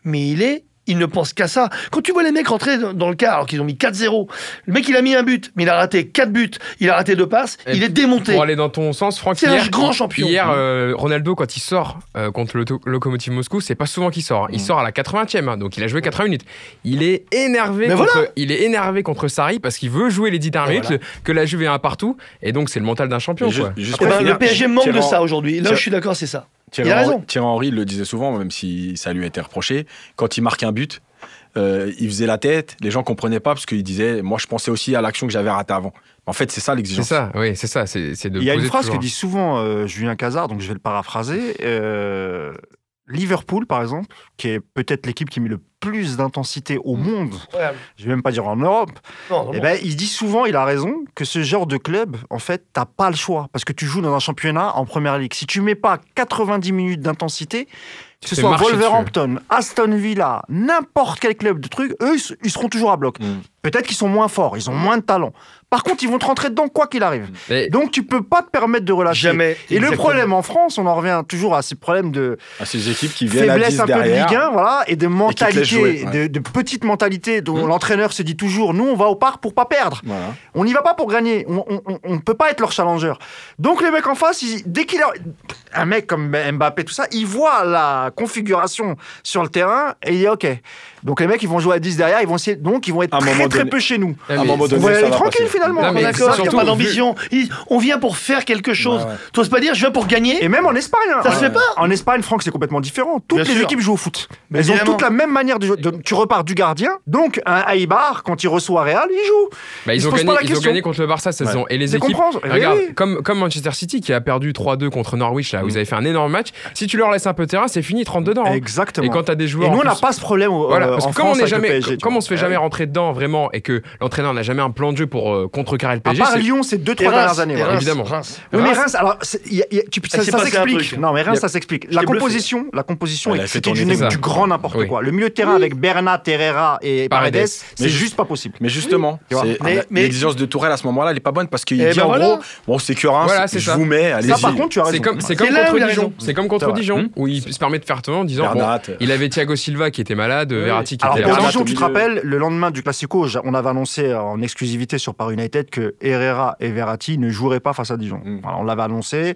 Mais il est... Il ne pense qu'à ça. Quand tu vois les mecs rentrer dans le quart alors qu'ils ont mis 4-0, le mec il a mis un but, mais il a raté 4 buts, il a raté 2 passes, Et il est démonté. Pour aller dans ton sens, Franck, C'est un hier, grand champion. Hier, euh, Ronaldo, quand il sort euh, contre le Lokomotiv Moscou, c'est pas souvent qu'il sort. Il sort à la 80e, hein, donc il a joué 80 minutes. Il est énervé, Mais contre, voilà. il est énervé contre Sarri parce qu'il veut jouer les 10 dernières minutes, voilà. que la Juve est un partout. Et donc, c'est le mental d'un champion. Quoi. juste Eh ben, finir, le PSG manque de ça aujourd'hui. Là je suis d'accord, c'est ça. Thierry Il a Henry- raison. Thierry Henry le disait souvent, même si ça lui a été reproché, quand il marque un but, euh, il faisait la tête, les gens comprenaient pas parce qu'il disait, moi je pensais aussi à l'action que j'avais ratée avant. En fait, c'est ça C'est l'exigence. ça, oui, c'est ça. C'est c'est de Il y a une phrase que dit souvent euh, Julien Cazard, donc je vais le paraphraser. Euh, Liverpool, par exemple, qui est peut-être l'équipe qui met le plus d'intensité au monde, je vais même pas dire en Europe, Non, eh ben, il dit souvent, il a raison, que ce genre de club, en fait, t'as pas le choix. Parce que tu joues dans un championnat en première ligue. Si tu mets pas 90 minutes d'intensité, que ce soit Wolverhampton, Aston Villa, n'importe quel club de truc, eux, ils seront toujours à bloc. Mm. Peut-être qu'ils sont moins forts, ils ont moins de talent. Par contre, ils vont te rentrer dedans quoi qu'il arrive. Mais- Donc, tu peux pas te permettre de relâcher. Jamais. Et le problème en France, on en revient toujours à ces problèmes de À ces équipes qui viennent faiblesse 10 un peu de. Ligue 1, voilà, et de mentalité, jouer, ouais. de, de petite mentalité dont Mm. l'entraîneur se dit toujours, nous, on va au parc pour pas perdre. Voilà. On n'y va pas pour gagner. On ne peut pas être leur challenger. Donc les mecs en face, ils- dès qu'il a un mec comme Mbappé, tout ça, il voit la configuration sur le terrain et il dit OK. Donc les mecs, ils vont jouer à 10 derrière, ils vont essayer, donc ils vont être À très très donné. peu chez nous. Ah, À un moment On donné, va y ça aller va tranquille passer. finalement. Non, mais D'accord, il n'y a pas d'ambition. On vient pour faire quelque chose. Ouais, ouais. Pas dire, je viens pour gagner Et même en Espagne. hein. Ça se En- fait pas. En Espagne, Franck, c'est complètement différent. Toutes Bien les sûr. équipes jouent au foot. Mais Elles ont évidemment. toutes la même manière de jouer. Tu repars du gardien. Donc, un Aïbar, quand il reçoit Real, il joue. Bah, Ils se ont posent gagné, pas la ils ont question. gagné contre le Barça cette Ouais. saison. Et les C'est équipes. comprendre. Eh Regarde, oui. comme, comme Manchester City qui a perdu 3-2 contre Norwich, là, où ils avaient fait un énorme match. Si tu leur laisses un peu de terrain, c'est fini, 30 dedans. hein. Exactement. Et quand t'as des Et joueurs. nous, en on n'a plus- pas ce problème au- Voilà, euh, parce en que comme on est jamais, PSG, comme on se fait jamais rentrer dedans vraiment et que l'entraîneur n'a jamais un plan de jeu pour euh, contrecarrer le À PSG, part c'est- Lyon, ces deux, trois dernières années. évidemment. Reims. Oui, mais Reims- alors, c'est- il y a- il y a- tu- ça, ça s'explique. Non, mais Reims, ça s'explique. La composition, la composition, est- du, ça. du grand n'importe Oui. quoi. Le milieu de terrain avec Bernat, Herrera et Paredes. C'est Mais juste pas possible. Mais justement, c'est- l'exigence de Tourelle à ce moment-là, elle est pas bonne parce qu'il Eh dit ben en gros, bon, c'est que Reims, c'est je ça. vous mets, allez-y. Ça, par contre, tu as raison. C'est comme, c'est C'est contre Dijon. C'est comme contre C'est. Dijon, où il se permet de faire tourner en disant il avait Thiago Silva qui était malade, Oui. Verratti qui Alors était pour. Dijon, tu te rappelles, le lendemain du Classico, on avait annoncé en exclusivité sur Paris United que Herrera et Verratti ne joueraient pas face à Dijon. Mm. On l'avait annoncé.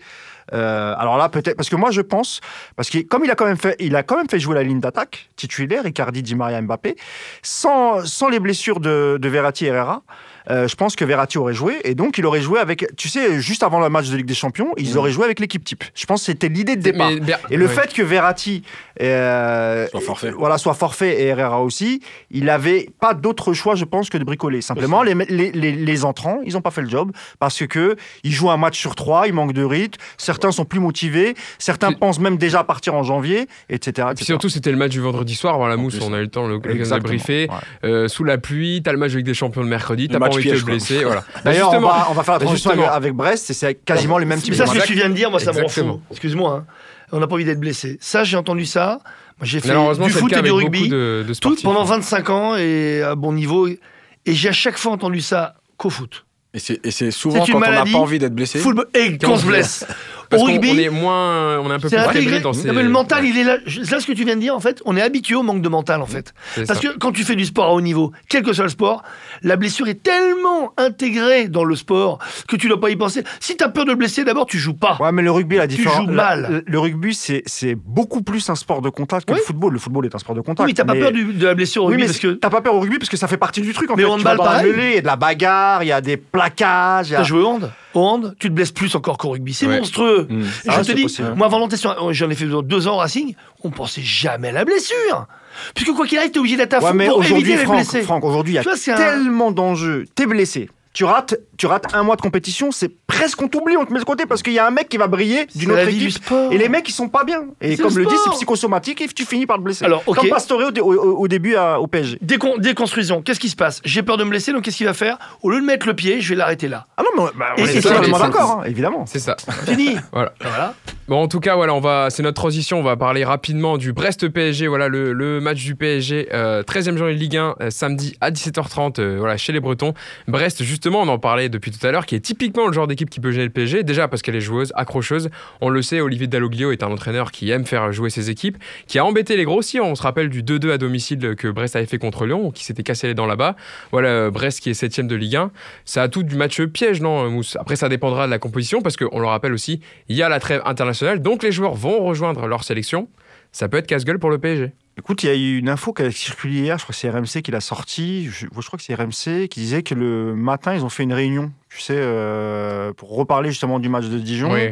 Euh, alors là, peut-être parce que moi je pense, parce que comme il a quand même fait, il a quand même fait jouer la ligne d'attaque titulaire, Icardi, Di Maria, Mbappé, sans, sans les blessures de, de Verratti et Herrera. Euh, je pense que Verratti aurait joué et donc il aurait joué avec, tu sais, juste avant le match de Ligue des Champions, ils Mm. auraient joué avec l'équipe type. Je pense que c'était l'idée de départ. Mais Et le fait que Verratti euh, Soit forfait. voilà, soit forfait et Herrera aussi, il avait pas d'autre choix, je pense, que de bricoler. Simplement, les, les, les, les entrants, ils n'ont pas fait le job parce que ils jouent un match sur trois, ils manquent de rythme, certains sont plus motivés, certains Puis- pensent même déjà partir en janvier, etc. Etc. surtout, c'était le match du vendredi soir avant la mousse. On a eu le temps le, le Exactement. briefer. Ouais. Euh, sous la pluie, t'as le match avec des champions le mercredi, Le t'as pas te quoi. blesser. Voilà. D'ailleurs, on va, on va faire la transition avec, Brest et c'est quasiment les mêmes types de ça, ce que tu viens de dire, moi, ça me rend fou. Excuse-moi. hein. On n'a pas envie d'être blessé. Ça, j'ai entendu ça. J'ai fait Malheureusement, du foot et du beaucoup rugby de, de tout, pendant 25 ans et à bon niveau. Et j'ai à chaque fois entendu ça qu'au foot. Et c'est souvent quand on n'a pas envie d'être blessé. Football et Quand qu'on on se se blesse. Parce Au rugby, on est moins, on est un peu plus intégré. dans ces. Non, mais le mental, il est là. Là, ce que tu viens de dire, en fait, on est habitué au manque de mental, en fait. C'est Parce ça. que quand tu fais du sport à haut niveau, quel que soit le sport, la blessure est tellement intégrée dans le sport que tu ne dois pas y penser. Si tu as peur de le blesser, d'abord, tu joues pas. Ouais, mais le rugby, la différence. joues la- mal. Le, rugby, c'est c'est beaucoup plus un sport de contact que Oui. le football. Le football est un sport de contact. Oui, mais t'as pas peur du- de la blessure au Oui, rugby mais parce que t'as pas peur au rugby parce que ça fait partie du truc. En Mais fait. au Tu vas handball, dans la pareil. mêlée, il y a de la bagarre, il y a des plaquages. il y a- t'as joué au hand? Au hand, tu te blesses plus encore qu'au rugby. C'est Ouais. monstrueux. Mm. Et Ah, je te dis, possible. moi, avant l'antécédent, j'en ai fait deux ans au Racing, on pensait jamais à la blessure. Puisque quoi qu'il arrive, t'es obligé d'être à Ouais, fond mais pour éviter les Franck, blessés. Franck, aujourd'hui, il y a c'est un- tellement d'enjeux. T'es blessé. Tu rates, tu rates un mois de compétition, c'est presque on t'oublie, on te met de côté parce qu'il y a un mec qui va briller d'une autre la vie du équipe. sport. Et les mecs, ils sont pas bien. Et comme le le dit, c'est psychosomatique et tu finis par te blesser. Alors, ok. Comme Pastore au, dé- au- au- au début à- au PSG. Décon- déconstruisons. Qu'est-ce qui se passe? J'ai peur de me blesser, donc qu'est-ce qu'il va faire? Au lieu de mettre le pied, je vais l'arrêter là. Ah non, mais bah, Et on c'est est ça, totalement d'accord, hein, évidemment. C'est ça. Fini. Voilà. voilà. Bon, en tout cas, voilà, on va, c'est notre transition. On va parler rapidement du Brest PSG. Voilà, le, le match du PSG, euh, 13e journée de Ligue 1, euh, samedi à 17h30, euh, voilà, chez les Bretons. Brest, justement, on en parlait depuis tout à l'heure, qui est typiquement le genre d'équipe qui peut gêner le PSG. Déjà parce qu'elle est joueuse, accrocheuse. On le sait, Olivier Dalloglio est un entraîneur qui aime faire jouer ses équipes, qui a embêté les gros aussi. On se rappelle du 2-2 à domicile que Brest avait fait contre Lyon, qui s'était cassé les dents là-bas. Voilà, euh, Brest qui est 7 de Ligue 1. Ça a tout du match piège, non, Mousse? Après, ça dépendra de la composition, parce qu'on le rappelle aussi, il y a la trêve internationale, donc les joueurs vont rejoindre leur sélection. Ça peut être casse-gueule pour le PSG. Écoute, il y a eu une info qui a circulé hier, je crois que c'est RMC qui l'a sortie, je, je crois que c'est RMC, qui disait que le matin, ils ont fait une réunion, tu sais, euh, pour reparler justement du match de Dijon, Oui.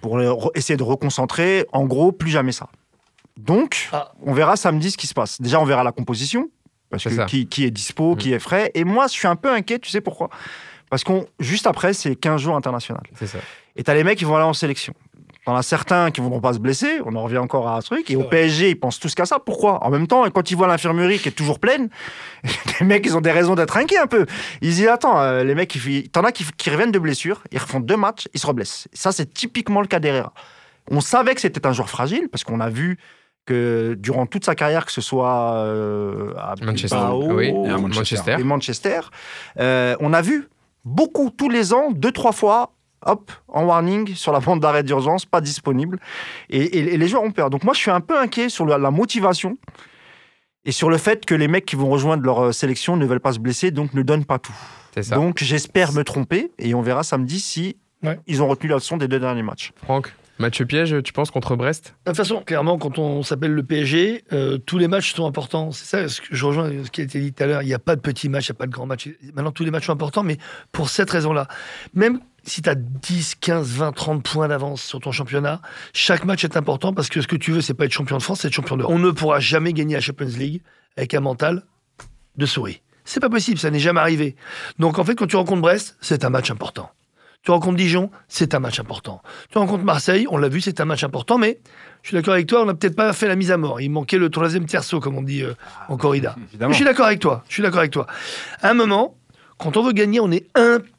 pour essayer de reconcentrer. En gros, plus jamais ça. Donc, Ah. on verra samedi ce qui se passe. Déjà, on verra la composition, parce que qui est dispo, Mm. qui est frais. Et moi, je suis un peu inquiet, tu sais pourquoi? Parce qu'on juste après, c'est 15 jours international. C'est ça. Et t'as les mecs qui vont aller en sélection. T'en as certains qui ne vont pas se blesser, on en revient encore à un truc. Et au vrai. PSG, ils pensent tous qu'à ça. Pourquoi? En même temps, quand ils voient l'infirmerie qui est toujours pleine, les mecs, ils ont des raisons d'être inquiets un peu. Ils se disent Attends, euh, les mecs, t'en as qui, qui reviennent de blessure, ils refont deux matchs, ils se reblessent. Ça, c'est typiquement le cas d'Herrera. On savait que c'était un joueur fragile parce qu'on a vu que durant toute sa carrière, que ce soit euh, à Manchester. Bilbao, oui, et à Manchester. Manchester. et Manchester, euh, on a vu beaucoup tous les ans, deux, trois fois, hop, en warning sur la bande d'arrêt d'urgence, pas disponible. Et, et- et les joueurs ont peur. Donc moi, je suis un peu inquiet sur la, la motivation et sur le fait que les mecs qui vont rejoindre leur euh, sélection ne veulent pas se blesser, donc ne donnent pas tout. C'est ça. Donc j'espère me tromper et on verra samedi si Ouais. ils ont retenu la leçon des deux derniers matchs. Franck Match piège, tu penses, contre Brest? De toute façon, clairement, quand on s'appelle le PSG, euh, tous les matchs sont importants. C'est ça, ce que je rejoins ce qui a été dit tout à l'heure. Il n'y a pas de petits matchs, il n'y a pas de grands matchs. Maintenant, tous les matchs sont importants, mais pour cette raison-là. Même si tu as 10, 15, 20, 30 points d'avance sur ton championnat, chaque match est important parce que ce que tu veux, c'est pas être champion de France, c'est être champion d'Europe. On ne pourra jamais gagner la Champions League avec un mental de souris. C'est pas possible, ça n'est jamais arrivé. Donc en fait, quand tu rencontres Brest, c'est un match important. Tu rencontres Dijon, c'est un match important. Tu rencontres Marseille, on l'a vu, c'est un match important, mais je suis d'accord avec toi, on n'a peut-être pas fait la mise à mort. Il manquait le troisième terceau, comme on dit euh, en corrida. Mais je suis d'accord avec toi, je suis d'accord avec toi. À un moment, quand on veut gagner, on est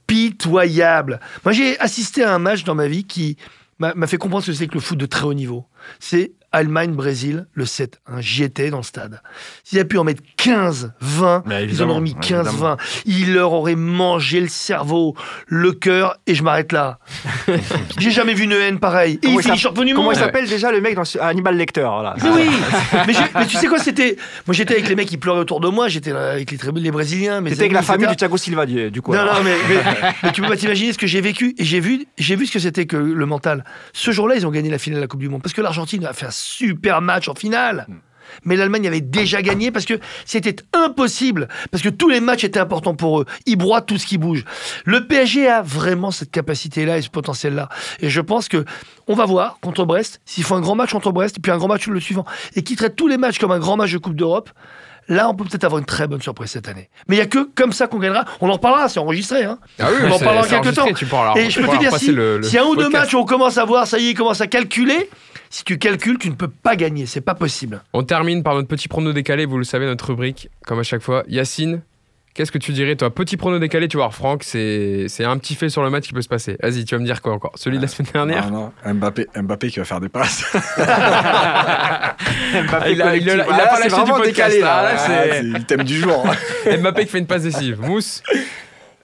impitoyable. Moi, j'ai assisté à un match dans ma vie qui m'a fait comprendre ce que c'est que le foot de très haut niveau. C'est Allemagne-Brésil, le 7. Hein, J'y étais dans le stade. S'ils avaient pu en mettre 15, 20, Mais ils en auraient mis 15, évidemment. 20. Ils leur auraient mangé le cerveau, le cœur, et je m'arrête là. J'ai jamais vu une haine pareille. Et Comment il finit s'appelle- champion du Comment monde. il s'appelle déjà le mec dans ce- Hannibal Lecter voilà. Mais oui mais, j'ai- mais tu sais quoi, c'était. Moi j'étais avec les mecs qui pleuraient autour de moi, j'étais là avec les, tribus- les Brésiliens. mes C'était avec amis, la famille etc. du Thiago Silva du, du coup. Non, alors. non, mais, mais, mais tu peux pas t'imaginer ce que j'ai vécu. Et j'ai vu, j'ai vu ce que c'était que le mental. Ce jour-là, ils ont gagné la finale de la Coupe du Monde. Parce que l'Argentine a fait un super match en finale. Hmm. Mais l'Allemagne avait déjà gagné parce que c'était impossible. Parce que tous les matchs étaient importants pour eux. Ils broient tout ce qui bouge. Le PSG a vraiment cette capacité-là et ce potentiel-là. Et je pense que on va voir contre Brest, s'il faut un grand match contre Brest, et puis un grand match le suivant, et qui traite tous les matchs comme un grand match de Coupe d'Europe, là, on peut peut-être avoir une très bonne surprise cette année. Mais il n'y a que comme ça qu'on gagnera. On en reparlera, c'est enregistré. Hein. Ah oui, On en parlera en quelques temps. Tu Et je peux te dire, si, s'il y a un ou deux matchs on commence à voir, ça y est, il commence à calculer, si tu calcules, tu ne peux pas gagner. C'est pas possible. On termine par notre petit prono décalé, vous le savez, notre rubrique, comme à chaque fois. Yacine, qu'est-ce que tu dirais, toi? Petit prono décalé, tu vois, Franck, c'est c'est un petit fait sur le match qui peut se passer. Vas-y, tu vas me dire quoi encore? Celui de la semaine dernière? Non, non, Mbappé, Mbappé qui va faire des passes. Ah, il a, il a- il a Voilà, pas c'est lâché du podcast, décalé, là, Ah, c'est- le thème du jour. Mbappé qui fait une passe décisive. Mousse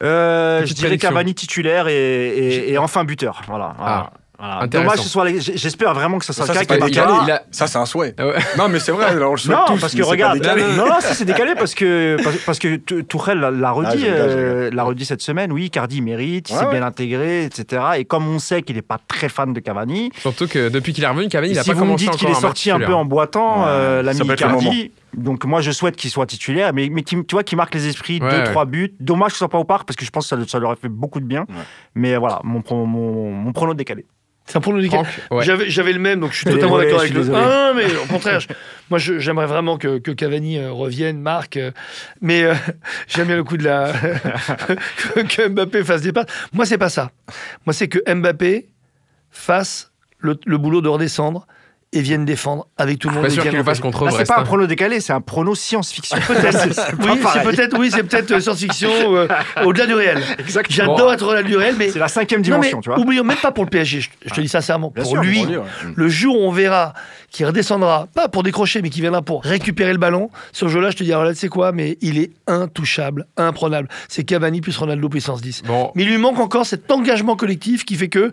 Euh, je dirais. Cavani titulaire et, et, et enfin buteur. Voilà. voilà. Ah, Voilà. Dommage que ce soit J'espère vraiment que ça soit Ça, le cas. pas décalé, il a- Ça, c'est un souhait. Ah. Non, mais c'est vrai, alors, on le souhaite Non, tous, parce que regarde, non, non, ça c'est décalé parce que parce, parce que Tourelle l'a- l'a redit, euh, l'a redit cette semaine. Oui, Cardi mérite, il s'est ouais. bien intégré, etc. Et comme on sait qu'il n'est pas très fan de Cavani, Surtout que depuis qu'il est revenu, Cavani, il a si pas vous me dites qu'il est sorti un peu en boitant, euh, l'ami Cardi. Donc moi je souhaite qu'il soit titulaire, mais, mais qui, tu vois, qui marque les esprits, Ouais, deux, ouais. trois buts. Dommage que ce soit pas au parc parce que je pense que ça, ça leur aurait fait beaucoup de bien. Ouais. Mais voilà, mon, mon, mon prono décalé. C'est un prono décalé. Franck, ouais. J'avais, j'avais le même, donc je suis totalement d'accord avec le. Ah, non, mais au contraire, je- moi je- j'aimerais vraiment que, que Cavani euh, revienne, marque. euh, mais euh, j'aime bien le coup de la. que, que Mbappé fasse des passes. Moi, c'est pas ça. Moi, c'est que Mbappé fasse le, le boulot de redescendre et vienne défendre avec tout le monde. Pas et sûr vienne qu'il le fasse encourager. contre Là, c'est pas un hein. prono décalé, c'est un prono science-fiction. Peut-être. Oui, c'est peut-être, oui, c'est peut-être euh, science-fiction euh, au-delà du réel. Exactement. J'adore être au-delà du réel, mais C'est la cinquième non, mais dimension, tu vois. oublions même pas pour le PSG. Je, je te dis sincèrement, Bien pour sûr, lui, pour lui, ouais. le jour où on verra qu'il redescendra, pas pour décrocher, mais qu'il viendra pour récupérer le ballon, ce jeu-là, je te dis, alors là, tu sais quoi, mais il est intouchable, imprenable. C'est Cavani plus Ronaldo puissance 10. Bon, Mais il lui manque encore cet engagement collectif qui fait que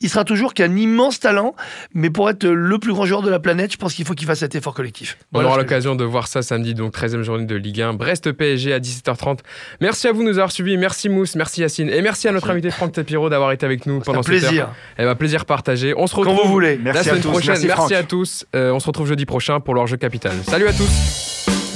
il sera toujours qu'un immense talent, mais pour être le plus grand joueur de la planète, je pense qu'il faut qu'il fasse cet effort collectif. On Voilà aura je- l'occasion de voir ça samedi, donc 13e journée de Ligue 1. Brest PSG à 17h30. Merci à vous de nous avoir suivis. Merci Mousse, merci Yacine. Et merci à notre invité Franck Tapiro d'avoir été avec nous pendant cette plaisir. heure. Eh ben, plaisir partagé. On se retrouve Quand vous voulez. la Merci à tous. prochaine. Merci, Merci, Franck. à tous. Euh, on se retrouve jeudi prochain pour l'enjeu capital. Salut à tous.